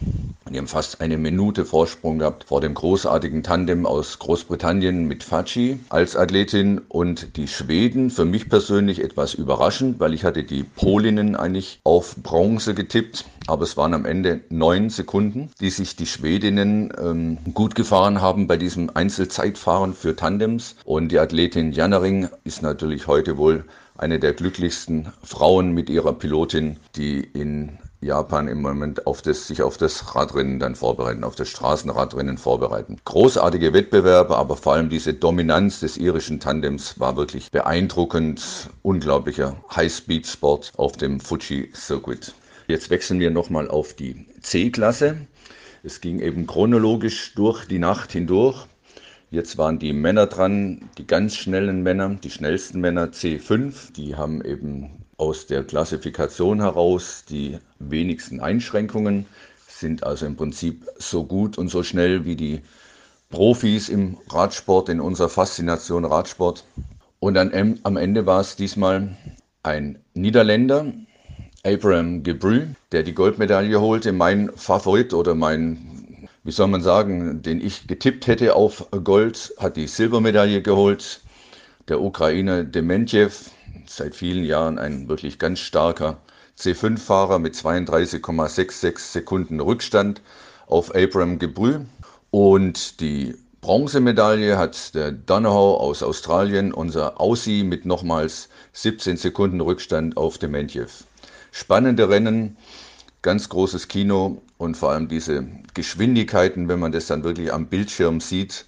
Die haben fast eine Minute Vorsprung gehabt vor dem großartigen Tandem aus Großbritannien mit Faci als Athletin und die Schweden. Für mich persönlich etwas überraschend, weil ich hatte die Polinnen eigentlich auf Bronze getippt aber es waren am Ende neun Sekunden, die sich die Schwedinnen ähm, gut gefahren haben bei diesem Einzelzeitfahren für Tandems. Und die Athletin Jannering ist natürlich heute wohl eine der glücklichsten Frauen mit ihrer Pilotin, die in Japan im Moment auf das, sich auf das Radrennen dann vorbereiten, auf das Straßenradrennen vorbereiten. Großartige Wettbewerbe, aber vor allem diese Dominanz des irischen Tandems war wirklich beeindruckend. Unglaublicher High-Speed-Sport auf dem Fuji Circuit. Jetzt wechseln wir nochmal auf die C-Klasse. Es ging eben chronologisch durch die Nacht hindurch. Jetzt waren die Männer dran, die ganz schnellen Männer, die schnellsten Männer C5. Die haben eben aus der Klassifikation heraus die wenigsten Einschränkungen, sind also im Prinzip so gut und so schnell wie die Profis im Radsport, in unserer Faszination Radsport. Und dann am Ende war es diesmal ein Niederländer, Abraham Gebrü, der die Goldmedaille holte. Mein Favorit oder mein, wie soll man sagen, den ich getippt hätte auf Gold, hat die Silbermedaille geholt. Der Ukrainer Dementjev, seit vielen Jahren ein wirklich ganz starker C5-Fahrer mit 32,66 Sekunden Rückstand auf Abraham Gebrü. Und die Bronzemedaille hat der Donohoe aus Australien, unser Aussie, mit nochmals 17 Sekunden Rückstand auf Dementjev spannende Rennen, ganz großes Kino und vor allem diese Geschwindigkeiten, wenn man das dann wirklich am Bildschirm sieht,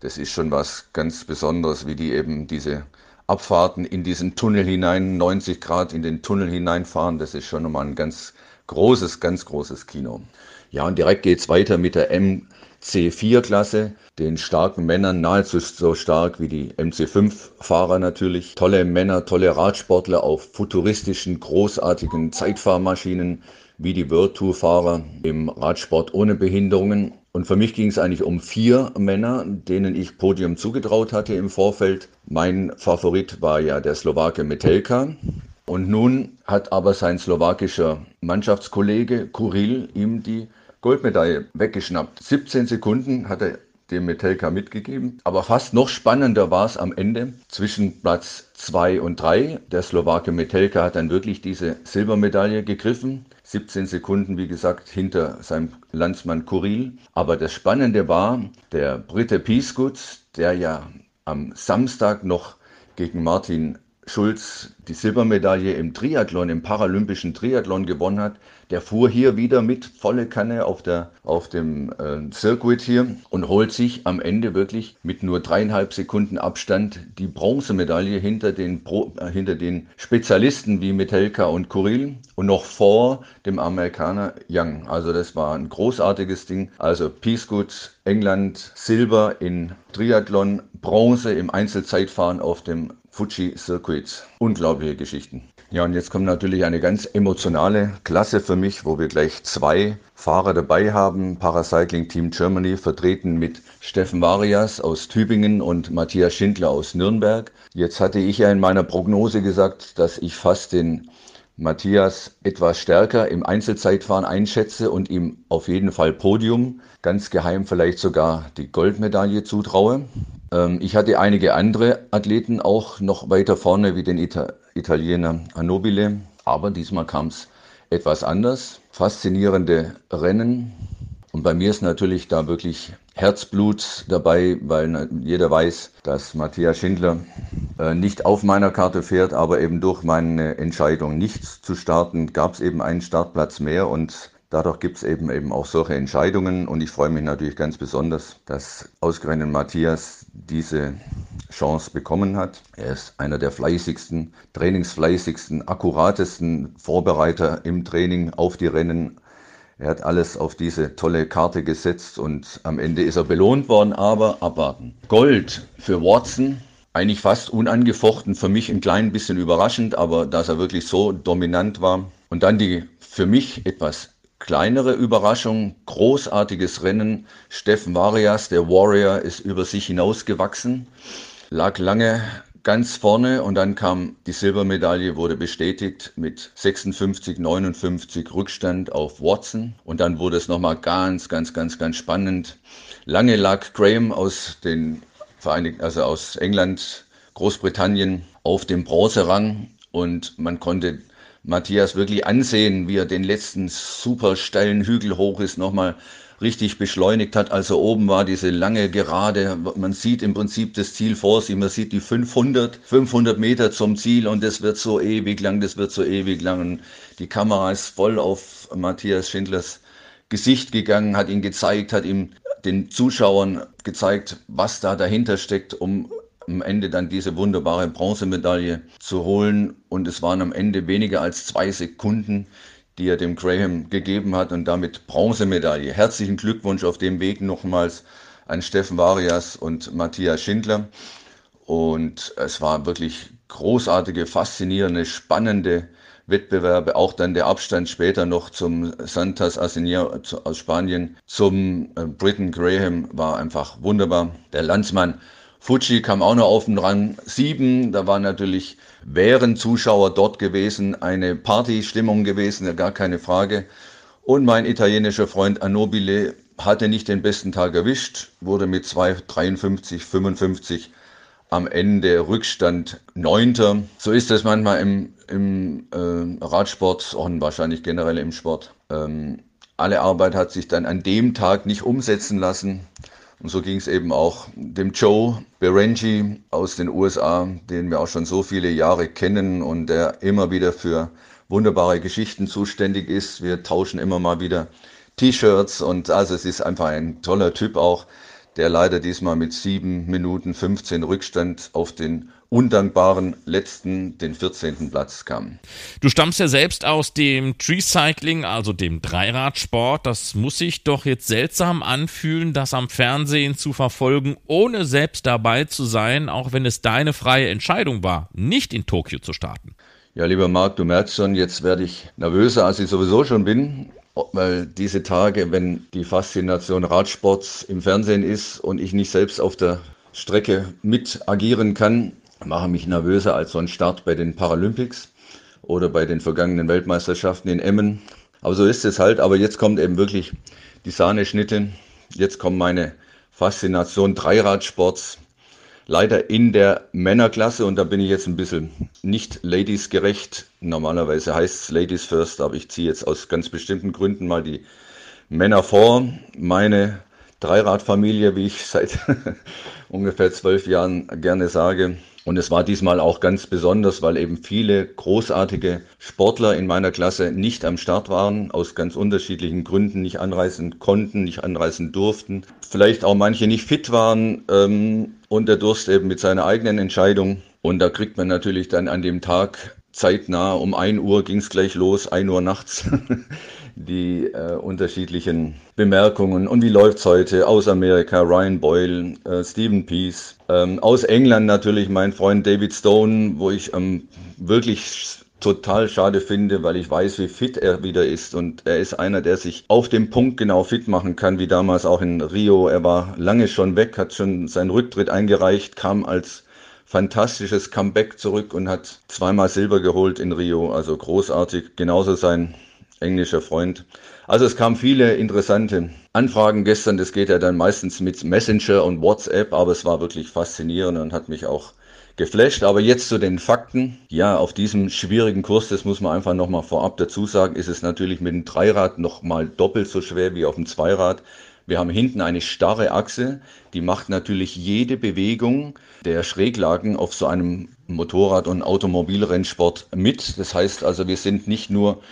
das ist schon was ganz Besonderes, wie die eben diese Abfahrten in diesen Tunnel hinein, 90 Grad in den Tunnel hineinfahren, das ist schon nochmal ein ganz großes, ganz großes Kino. Ja, und direkt geht es weiter mit der MC4-Klasse, den starken Männern, nahezu so stark wie die MC5-Fahrer natürlich. Tolle Männer, tolle Radsportler auf futuristischen, großartigen Zeitfahrmaschinen wie die World Tour-Fahrer im Radsport ohne Behinderungen. Und für mich ging es eigentlich um vier Männer, denen ich Podium zugetraut hatte im Vorfeld. Mein Favorit war ja der Slowake Metelka. Und nun hat aber sein slowakischer Mannschaftskollege Kuril ihm die Goldmedaille weggeschnappt. 17 Sekunden hat er dem Metelka mitgegeben. Aber fast noch spannender war es am Ende zwischen Platz 2 und 3. Der Slowake Metelka hat dann wirklich diese Silbermedaille gegriffen. 17 Sekunden, wie gesagt, hinter seinem Landsmann Kuril. Aber das Spannende war, der Brite Peacegood, der ja am Samstag noch gegen Martin Schulz die Silbermedaille im Triathlon, im paralympischen Triathlon gewonnen hat, der fuhr hier wieder mit volle Kanne auf, der, auf dem äh, Circuit hier und holt sich am Ende wirklich mit nur dreieinhalb Sekunden Abstand die Bronzemedaille hinter den, Pro, äh, hinter den Spezialisten wie Metelka und Kuril und noch vor dem Amerikaner Young. Also das war ein großartiges Ding. Also Peace Goods, England, Silber in Triathlon, Bronze im Einzelzeitfahren auf dem Fuji Circuit. Unglaubliche Geschichten. Ja, und jetzt kommt natürlich eine ganz emotionale Klasse für mich, wo wir gleich zwei Fahrer dabei haben. Paracycling Team Germany vertreten mit Steffen Varias aus Tübingen und Matthias Schindler aus Nürnberg. Jetzt hatte ich ja in meiner Prognose gesagt, dass ich fast den Matthias etwas stärker im Einzelzeitfahren einschätze und ihm auf jeden Fall Podium, ganz geheim vielleicht sogar die Goldmedaille zutraue. Ähm, ich hatte einige andere Athleten auch noch weiter vorne, wie den Ita Italiener Anobile. Aber diesmal kam es etwas anders. Faszinierende Rennen. Und bei mir ist natürlich da wirklich Herzblut dabei, weil jeder weiß, dass Matthias Schindler äh, nicht auf meiner Karte fährt, aber eben durch meine Entscheidung nicht zu starten, gab es eben einen Startplatz mehr und Dadurch gibt es eben eben auch solche Entscheidungen und ich freue mich natürlich ganz besonders, dass ausgerechnet Matthias diese Chance bekommen hat. Er ist einer der fleißigsten, trainingsfleißigsten, akkuratesten Vorbereiter im Training auf die Rennen. Er hat alles auf diese tolle Karte gesetzt und am Ende ist er belohnt worden, aber abwarten. Gold für Watson, eigentlich fast unangefochten, für mich ein klein bisschen überraschend, aber dass er wirklich so dominant war. Und dann die für mich etwas kleinere Überraschung, großartiges Rennen. Steffen Varias, der Warrior, ist über sich hinausgewachsen, lag lange ganz vorne und dann kam die Silbermedaille, wurde bestätigt mit 56, 59 Rückstand auf Watson und dann wurde es nochmal ganz, ganz, ganz, ganz spannend. Lange lag Graham aus den Vereinigten, also aus England, Großbritannien auf dem Bronzerang und man konnte Matthias wirklich ansehen, wie er den letzten super steilen Hügel hoch ist, nochmal richtig beschleunigt hat. Also oben war diese lange Gerade. Man sieht im Prinzip das Ziel vor sich. Man sieht die 500, 500 Meter zum Ziel und das wird so ewig lang, das wird so ewig lang. Und die Kamera ist voll auf Matthias Schindlers Gesicht gegangen, hat ihn gezeigt, hat ihm den Zuschauern gezeigt, was da dahinter steckt, um am Ende dann diese wunderbare Bronzemedaille zu holen. Und es waren am Ende weniger als zwei Sekunden, die er dem Graham gegeben hat und damit Bronzemedaille. Herzlichen Glückwunsch auf dem Weg nochmals an Steffen Varias und Matthias Schindler. Und es war wirklich großartige, faszinierende, spannende Wettbewerbe. Auch dann der Abstand später noch zum Santas Asenier aus Spanien, zum äh, Britain Graham war einfach wunderbar. Der Landsmann Fuji kam auch noch auf den Rang 7. Da war natürlich, wären Zuschauer dort gewesen, eine Partystimmung gewesen, gar keine Frage. Und mein italienischer Freund Anobile hatte nicht den besten Tag erwischt, wurde mit 2,53, 55 am Ende Rückstand Neunter. So ist es manchmal im, im äh, Radsport und wahrscheinlich generell im Sport. Ähm, alle Arbeit hat sich dann an dem Tag nicht umsetzen lassen. Und so ging es eben auch dem Joe Berengi aus den USA, den wir auch schon so viele Jahre kennen und der immer wieder für wunderbare Geschichten zuständig ist. Wir tauschen immer mal wieder T-Shirts und also es ist einfach ein toller Typ auch, der leider diesmal mit sieben Minuten 15 Rückstand auf den undankbaren letzten, den 14. Platz kam. Du stammst ja selbst aus dem Tree Cycling, also dem Dreiradsport. Das muss sich doch jetzt seltsam anfühlen, das am Fernsehen zu verfolgen, ohne selbst dabei zu sein, auch wenn es deine freie Entscheidung war, nicht in Tokio zu starten. Ja, lieber Marc, du merkst schon, jetzt werde ich nervöser, als ich sowieso schon bin weil diese Tage, wenn die Faszination Radsports im Fernsehen ist und ich nicht selbst auf der Strecke mit agieren kann, mache mich nervöser als so ein Start bei den Paralympics oder bei den vergangenen Weltmeisterschaften in Emmen. Aber so ist es halt. Aber jetzt kommt eben wirklich die Sahneschnitte. Jetzt kommt meine Faszination Dreiradsports leider in der Männerklasse und da bin ich jetzt ein bisschen nicht Ladies gerecht. Normalerweise heißt es Ladies First, aber ich ziehe jetzt aus ganz bestimmten Gründen mal die Männer vor. Meine Dreiradfamilie, wie ich seit ungefähr zwölf Jahren gerne sage. Und es war diesmal auch ganz besonders, weil eben viele großartige Sportler in meiner Klasse nicht am Start waren, aus ganz unterschiedlichen Gründen nicht anreisen konnten, nicht anreisen durften. Vielleicht auch manche nicht fit waren ähm, und der Durst eben mit seiner eigenen Entscheidung. Und da kriegt man natürlich dann an dem Tag zeitnah um 1 Uhr ging es gleich los, 1 Uhr nachts, die äh, unterschiedlichen Bemerkungen. Und wie läuft's heute? Aus Amerika, Ryan Boyle, äh, Stephen Peace. Ähm, aus England natürlich mein Freund David Stone, wo ich ähm, wirklich total schade finde, weil ich weiß, wie fit er wieder ist. Und er ist einer, der sich auf dem Punkt genau fit machen kann, wie damals auch in Rio. Er war lange schon weg, hat schon seinen Rücktritt eingereicht, kam als fantastisches Comeback zurück und hat zweimal Silber geholt in Rio. Also großartig. Genauso sein englischer Freund. Also es kamen viele interessante Anfragen gestern. Das geht ja dann meistens mit Messenger und WhatsApp, aber es war wirklich faszinierend und hat mich auch geflasht. Aber jetzt zu den Fakten. Ja, auf diesem schwierigen Kurs, das muss man einfach nochmal vorab dazu sagen, ist es natürlich mit dem Dreirad nochmal doppelt so schwer wie auf dem Zweirad. Wir haben hinten eine starre Achse, die macht natürlich jede Bewegung der Schräglagen auf so einem Motorrad- und Automobilrennsport mit. Das heißt also, wir sind nicht nur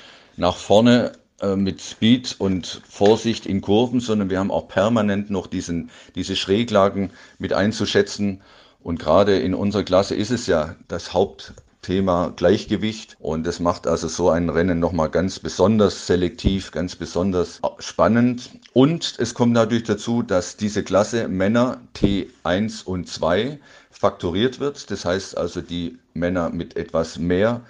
nach vorne äh, mit Speed und Vorsicht in Kurven, sondern wir haben auch permanent noch diesen, diese Schräglagen mit einzuschätzen. Und gerade in unserer Klasse ist es ja das Hauptthema Gleichgewicht. Und das macht also so ein Rennen nochmal ganz besonders selektiv, ganz besonders spannend. Und es kommt natürlich dazu, dass diese Klasse Männer T1 und 2 faktoriert wird. Das heißt also, die Männer mit etwas mehr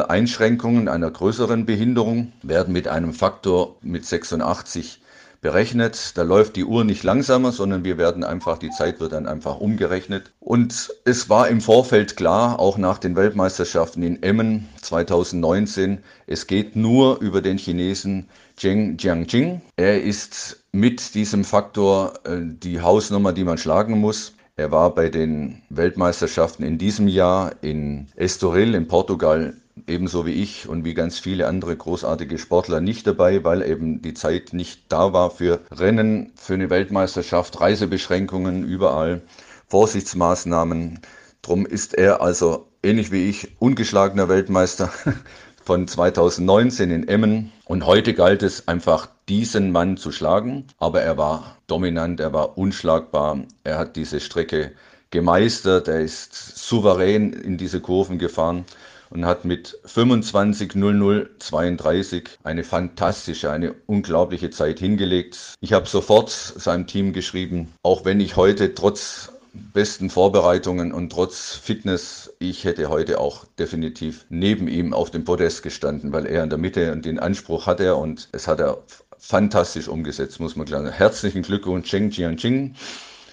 Einschränkungen einer größeren Behinderung werden mit einem Faktor mit 86 berechnet. Da läuft die Uhr nicht langsamer, sondern wir werden einfach, die Zeit wird dann einfach umgerechnet. Und es war im Vorfeld klar, auch nach den Weltmeisterschaften in Emmen 2019, es geht nur über den Chinesen Zheng Jiangjing. Er ist mit diesem Faktor äh, die Hausnummer, die man schlagen muss. Er war bei den Weltmeisterschaften in diesem Jahr in Estoril in Portugal ebenso wie ich und wie ganz viele andere großartige Sportler nicht dabei, weil eben die Zeit nicht da war für Rennen, für eine Weltmeisterschaft, Reisebeschränkungen überall, Vorsichtsmaßnahmen. Drum ist er also ähnlich wie ich ungeschlagener Weltmeister von 2019 in Emmen. Und heute galt es einfach, diesen Mann zu schlagen. Aber er war dominant, er war unschlagbar. Er hat diese Strecke gemeistert, er ist souverän in diese Kurven gefahren und hat mit 25.0032 eine fantastische, eine unglaubliche Zeit hingelegt. Ich habe sofort seinem Team geschrieben, auch wenn ich heute trotz besten Vorbereitungen und trotz Fitness, ich hätte heute auch definitiv neben ihm auf dem Podest gestanden, weil er in der Mitte und den Anspruch hat er und es hat er fantastisch umgesetzt, muss man sagen. Herzlichen Glückwunsch, Cheng Jianqing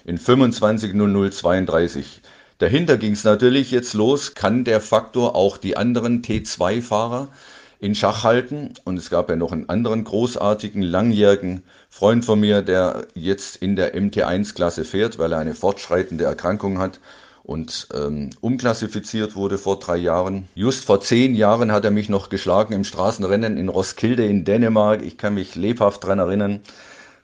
in 25.0032. Dahinter ging es natürlich jetzt los, kann der Faktor auch die anderen T2-Fahrer in Schach halten? Und es gab ja noch einen anderen großartigen, langjährigen Freund von mir, der jetzt in der MT1-Klasse fährt, weil er eine fortschreitende Erkrankung hat und ähm, umklassifiziert wurde vor drei Jahren. Just vor zehn Jahren hat er mich noch geschlagen im Straßenrennen in Roskilde in Dänemark. Ich kann mich lebhaft dran erinnern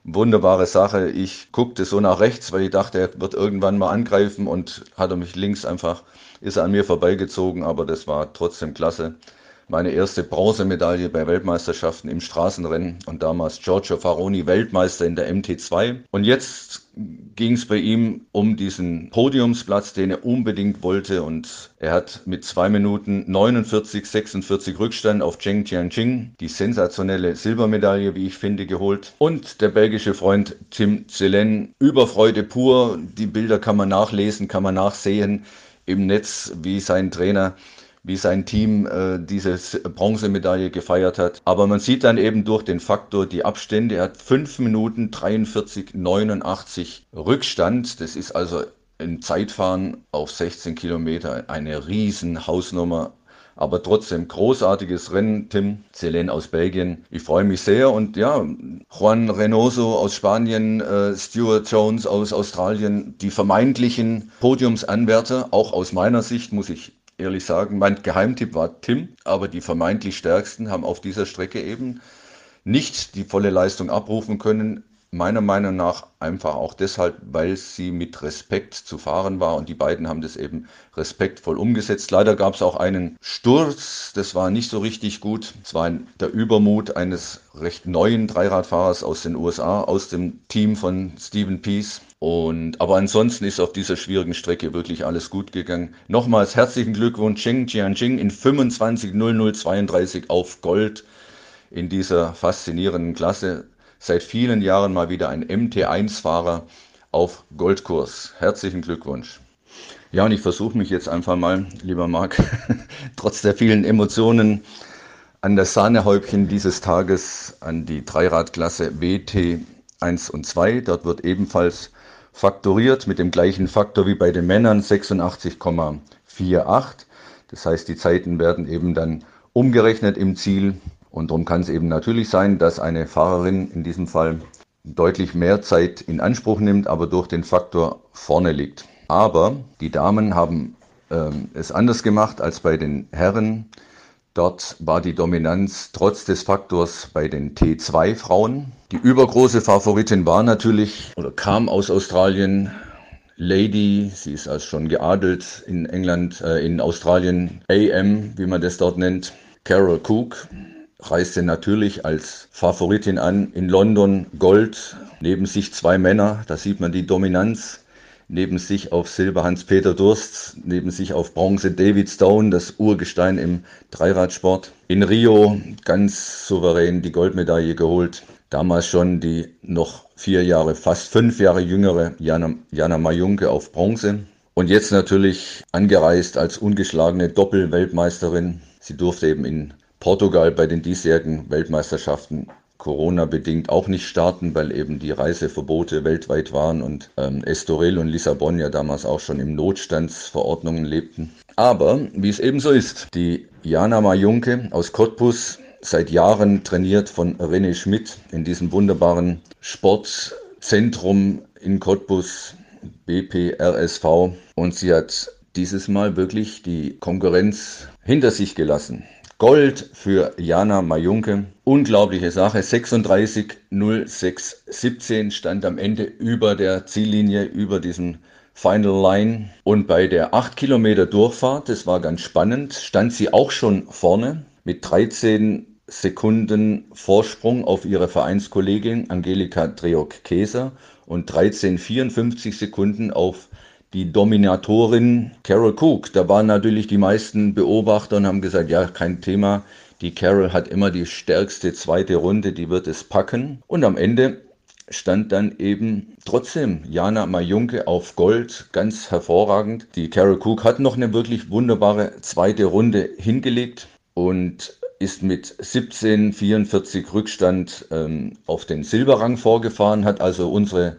wunderbare Sache. Ich guckte so nach rechts, weil ich dachte, er wird irgendwann mal angreifen und hat er mich links einfach, ist er an mir vorbeigezogen, aber das war trotzdem klasse meine erste Bronzemedaille bei Weltmeisterschaften im Straßenrennen und damals Giorgio Faroni Weltmeister in der MT2. Und jetzt ging es bei ihm um diesen Podiumsplatz, den er unbedingt wollte und er hat mit zwei Minuten 49, 46 Rückstand auf Zheng Jianqing die sensationelle Silbermedaille, wie ich finde, geholt. Und der belgische Freund Tim Zelen, Überfreude pur. Die Bilder kann man nachlesen, kann man nachsehen im Netz, wie sein Trainer wie sein Team äh, diese Bronzemedaille gefeiert hat. Aber man sieht dann eben durch den Faktor die Abstände. Er hat 5 Minuten 43, 89 Rückstand. Das ist also im Zeitfahren auf 16 Kilometer eine riesen Hausnummer. Aber trotzdem großartiges Rennen, Tim Selen aus Belgien. Ich freue mich sehr und ja, Juan Reynoso aus Spanien, äh, Stuart Jones aus Australien, die vermeintlichen Podiumsanwärter, auch aus meiner Sicht muss ich ehrlich sagen, mein Geheimtipp war Tim, aber die vermeintlich Stärksten haben auf dieser Strecke eben nicht die volle Leistung abrufen können. Meiner Meinung nach einfach auch deshalb, weil sie mit Respekt zu fahren war und die beiden haben das eben respektvoll umgesetzt. Leider gab es auch einen Sturz, das war nicht so richtig gut. Es war der Übermut eines recht neuen Dreiradfahrers aus den USA, aus dem Team von Stephen Peace. Und, aber ansonsten ist auf dieser schwierigen Strecke wirklich alles gut gegangen. Nochmals herzlichen Glückwunsch Cheng Jianjing in 25.0032 auf Gold in dieser faszinierenden Klasse. Seit vielen Jahren mal wieder ein MT1-Fahrer auf Goldkurs. Herzlichen Glückwunsch. Ja, und ich versuche mich jetzt einfach mal, lieber Marc, trotz der vielen Emotionen an das Sahnehäubchen dieses Tages an die Dreiradklasse WT 1 und 2. Dort wird ebenfalls faktoriert mit dem gleichen Faktor wie bei den Männern 86,48. Das heißt, die Zeiten werden eben dann umgerechnet im Ziel. Und darum kann es eben natürlich sein, dass eine Fahrerin in diesem Fall deutlich mehr Zeit in Anspruch nimmt, aber durch den Faktor vorne liegt. Aber die Damen haben ähm, es anders gemacht als bei den Herren. Dort war die Dominanz trotz des Faktors bei den T2-Frauen. Die übergroße Favoritin war natürlich oder kam aus Australien. Lady, sie ist also schon geadelt in England, äh, in Australien, AM, wie man das dort nennt. Carol Cook reiste natürlich als Favoritin an in London Gold, neben sich zwei Männer, da sieht man die Dominanz neben sich auf Silber Hans-Peter Durst, neben sich auf Bronze David Stone, das Urgestein im Dreiradsport. In Rio ganz souverän die Goldmedaille geholt. Damals schon die noch vier Jahre, fast fünf Jahre jüngere Jana, Jana Majunke auf Bronze. Und jetzt natürlich angereist als ungeschlagene Doppelweltmeisterin. Sie durfte eben in Portugal bei den diesjährigen Weltmeisterschaften Corona-bedingt auch nicht starten, weil eben die Reiseverbote weltweit waren und ähm, Estoril und Lissabon ja damals auch schon im Notstandsverordnungen lebten. Aber wie es eben so ist, die Jana Majunke aus Cottbus, seit Jahren trainiert von René Schmidt in diesem wunderbaren Sportzentrum in Cottbus, BPRSV. Und sie hat dieses Mal wirklich die Konkurrenz hinter sich gelassen. Gold für Jana Majunke. Unglaubliche Sache. 36.06.17 stand am Ende über der Ziellinie, über diesem Final Line. Und bei der 8 Kilometer Durchfahrt, das war ganz spannend, stand sie auch schon vorne mit 13 Sekunden Vorsprung auf ihre Vereinskollegin Angelika Dreok-Keser und 13,54 Sekunden auf die Dominatorin Carol Cook. Da waren natürlich die meisten Beobachter und haben gesagt, ja, kein Thema. Die Carol hat immer die stärkste zweite Runde, die wird es packen. Und am Ende stand dann eben trotzdem Jana Majunke auf Gold, ganz hervorragend. Die Carol Cook hat noch eine wirklich wunderbare zweite Runde hingelegt und ist mit 17,44 Rückstand ähm, auf den Silberrang vorgefahren, hat also unsere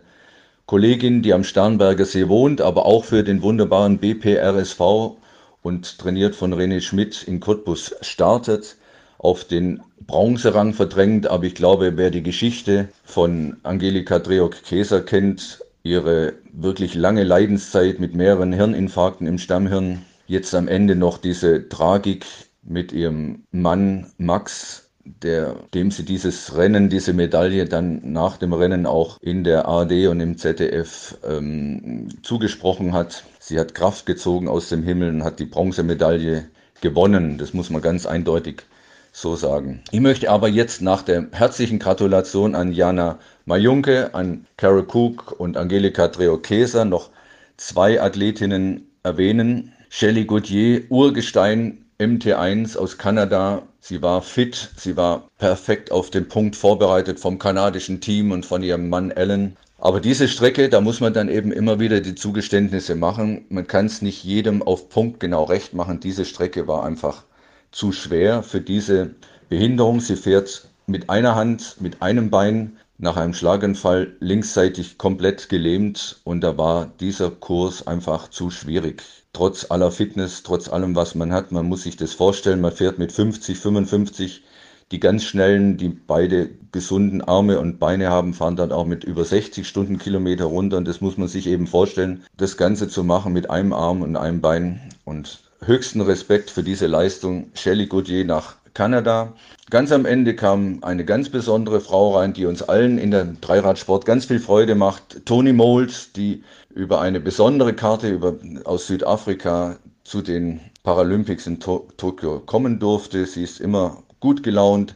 Kollegin, die am Starnberger See wohnt, aber auch für den wunderbaren BPRSV und trainiert von René Schmidt in Cottbus startet, auf den Bronzerang verdrängt. Aber ich glaube, wer die Geschichte von Angelika Dreok-Keser kennt, ihre wirklich lange Leidenszeit mit mehreren Hirninfarkten im Stammhirn, jetzt am Ende noch diese Tragik mit ihrem Mann Max, der, dem sie dieses Rennen, diese Medaille dann nach dem Rennen auch in der ARD und im ZDF ähm, zugesprochen hat. Sie hat Kraft gezogen aus dem Himmel und hat die Bronzemedaille gewonnen. Das muss man ganz eindeutig so sagen. Ich möchte aber jetzt nach der herzlichen Gratulation an Jana Majunke, an Carol Cook und Angelika Dreokeser noch zwei Athletinnen erwähnen. Shelley Gauthier, Urgestein MT1 aus Kanada. Sie war fit, sie war perfekt auf den Punkt vorbereitet vom kanadischen Team und von ihrem Mann Alan. Aber diese Strecke, da muss man dann eben immer wieder die Zugeständnisse machen. Man kann es nicht jedem auf Punkt genau recht machen. Diese Strecke war einfach zu schwer für diese Behinderung. Sie fährt mit einer Hand, mit einem Bein nach einem Schlaganfall linksseitig komplett gelähmt und da war dieser Kurs einfach zu schwierig trotz aller Fitness, trotz allem, was man hat. Man muss sich das vorstellen, man fährt mit 50, 55. Die ganz schnellen, die beide gesunden Arme und Beine haben, fahren dann auch mit über 60 Stundenkilometer runter. Und das muss man sich eben vorstellen, das Ganze zu machen mit einem Arm und einem Bein. Und höchsten Respekt für diese Leistung. Shelley Gauthier nach Kanada. Ganz am Ende kam eine ganz besondere Frau rein, die uns allen in der Dreiradsport ganz viel Freude macht. Toni Mold, die über eine besondere Karte über, aus Südafrika zu den Paralympics in to Tokio kommen durfte. Sie ist immer gut gelaunt,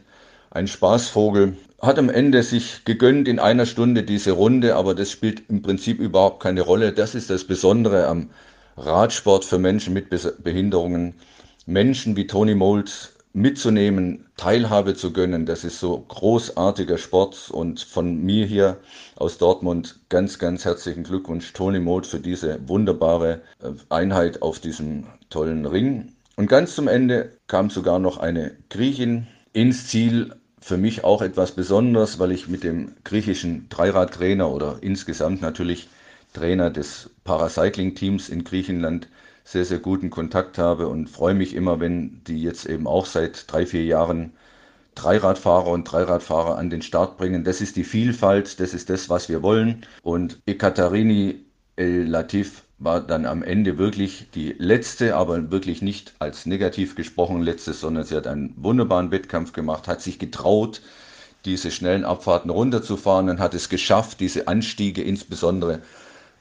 ein Spaßvogel. Hat am Ende sich gegönnt in einer Stunde diese Runde, aber das spielt im Prinzip überhaupt keine Rolle. Das ist das Besondere am Radsport für Menschen mit Behinderungen. Menschen wie Toni Mold mitzunehmen, Teilhabe zu gönnen. Das ist so großartiger Sport und von mir hier aus Dortmund ganz, ganz herzlichen Glückwunsch, Tony Moth, für diese wunderbare äh, Einheit auf diesem tollen Ring. Und ganz zum Ende kam sogar noch eine Griechin ins Ziel. Für mich auch etwas Besonderes, weil ich mit dem griechischen Dreiradtrainer oder insgesamt natürlich Trainer des Paracycling-Teams in Griechenland sehr, sehr guten Kontakt habe und freue mich immer, wenn die jetzt eben auch seit drei, vier Jahren Dreiradfahrer und Dreiradfahrer an den Start bringen. Das ist die Vielfalt, das ist das, was wir wollen. Und Ekaterini El Latif war dann am Ende wirklich die letzte, aber wirklich nicht als negativ gesprochen letzte, sondern sie hat einen wunderbaren Wettkampf gemacht, hat sich getraut, diese schnellen Abfahrten runterzufahren und hat es geschafft, diese Anstiege insbesondere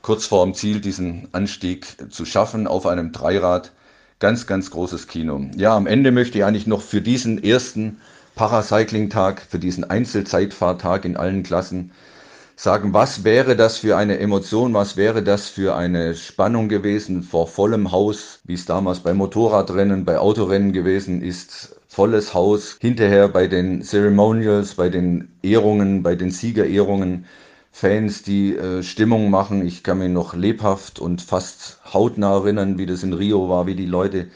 kurz vor dem Ziel diesen Anstieg zu schaffen auf einem Dreirad. Ganz, ganz großes Kino. Ja, am Ende möchte ich eigentlich noch für diesen ersten Paracycling-Tag, für diesen Einzelzeitfahrtag in allen Klassen sagen, was wäre das für eine Emotion, was wäre das für eine Spannung gewesen vor vollem Haus, wie es damals bei Motorradrennen, bei Autorennen gewesen ist, volles Haus, hinterher bei den Ceremonials, bei den Ehrungen, bei den Siegerehrungen, Fans, die äh, Stimmung machen. Ich kann mich noch lebhaft und fast hautnah erinnern, wie das in Rio war, wie die Leute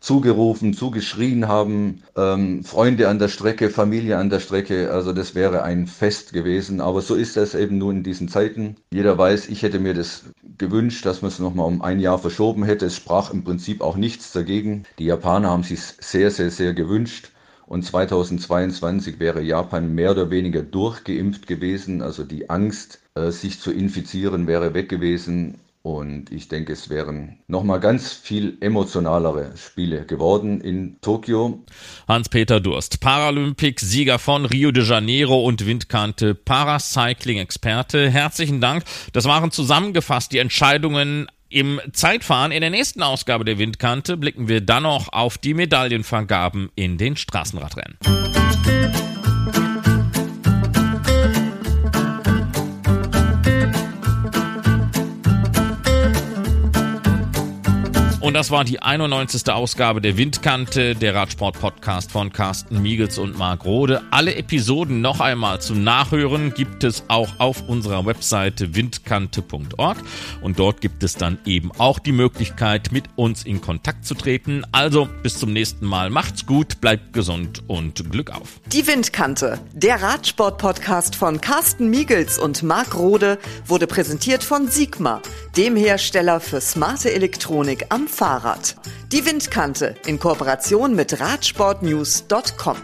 zugerufen, zugeschrien haben, ähm, Freunde an der Strecke, Familie an der Strecke. Also das wäre ein Fest gewesen. Aber so ist das eben nun in diesen Zeiten. Jeder weiß, ich hätte mir das gewünscht, dass man es nochmal um ein Jahr verschoben hätte. Es sprach im Prinzip auch nichts dagegen. Die Japaner haben sich sehr, sehr, sehr gewünscht. Und 2022 wäre Japan mehr oder weniger durchgeimpft gewesen. Also die Angst, äh, sich zu infizieren, wäre weg gewesen. Und ich denke, es wären nochmal ganz viel emotionalere Spiele geworden in Tokio. Hans-Peter Durst, Paralympik-Sieger von Rio de Janeiro und Windkante, Paracycling-Experte. Herzlichen Dank. Das waren zusammengefasst die Entscheidungen im Zeitfahren in der nächsten Ausgabe der Windkante blicken wir dann noch auf die Medaillenvergaben in den Straßenradrennen. Und das war die 91. Ausgabe der Windkante, der Radsport-Podcast von Carsten Miegels und Marc Rode. Alle Episoden noch einmal zum Nachhören gibt es auch auf unserer Webseite windkante.org. Und dort gibt es dann eben auch die Möglichkeit, mit uns in Kontakt zu treten. Also bis zum nächsten Mal. Macht's gut, bleibt gesund und Glück auf. Die Windkante, der Radsport-Podcast von Carsten Miegels und Marc Rode, wurde präsentiert von Sigma, dem Hersteller für smarte Elektronik am Fahrrad. Die Windkante in Kooperation mit Radsportnews.com.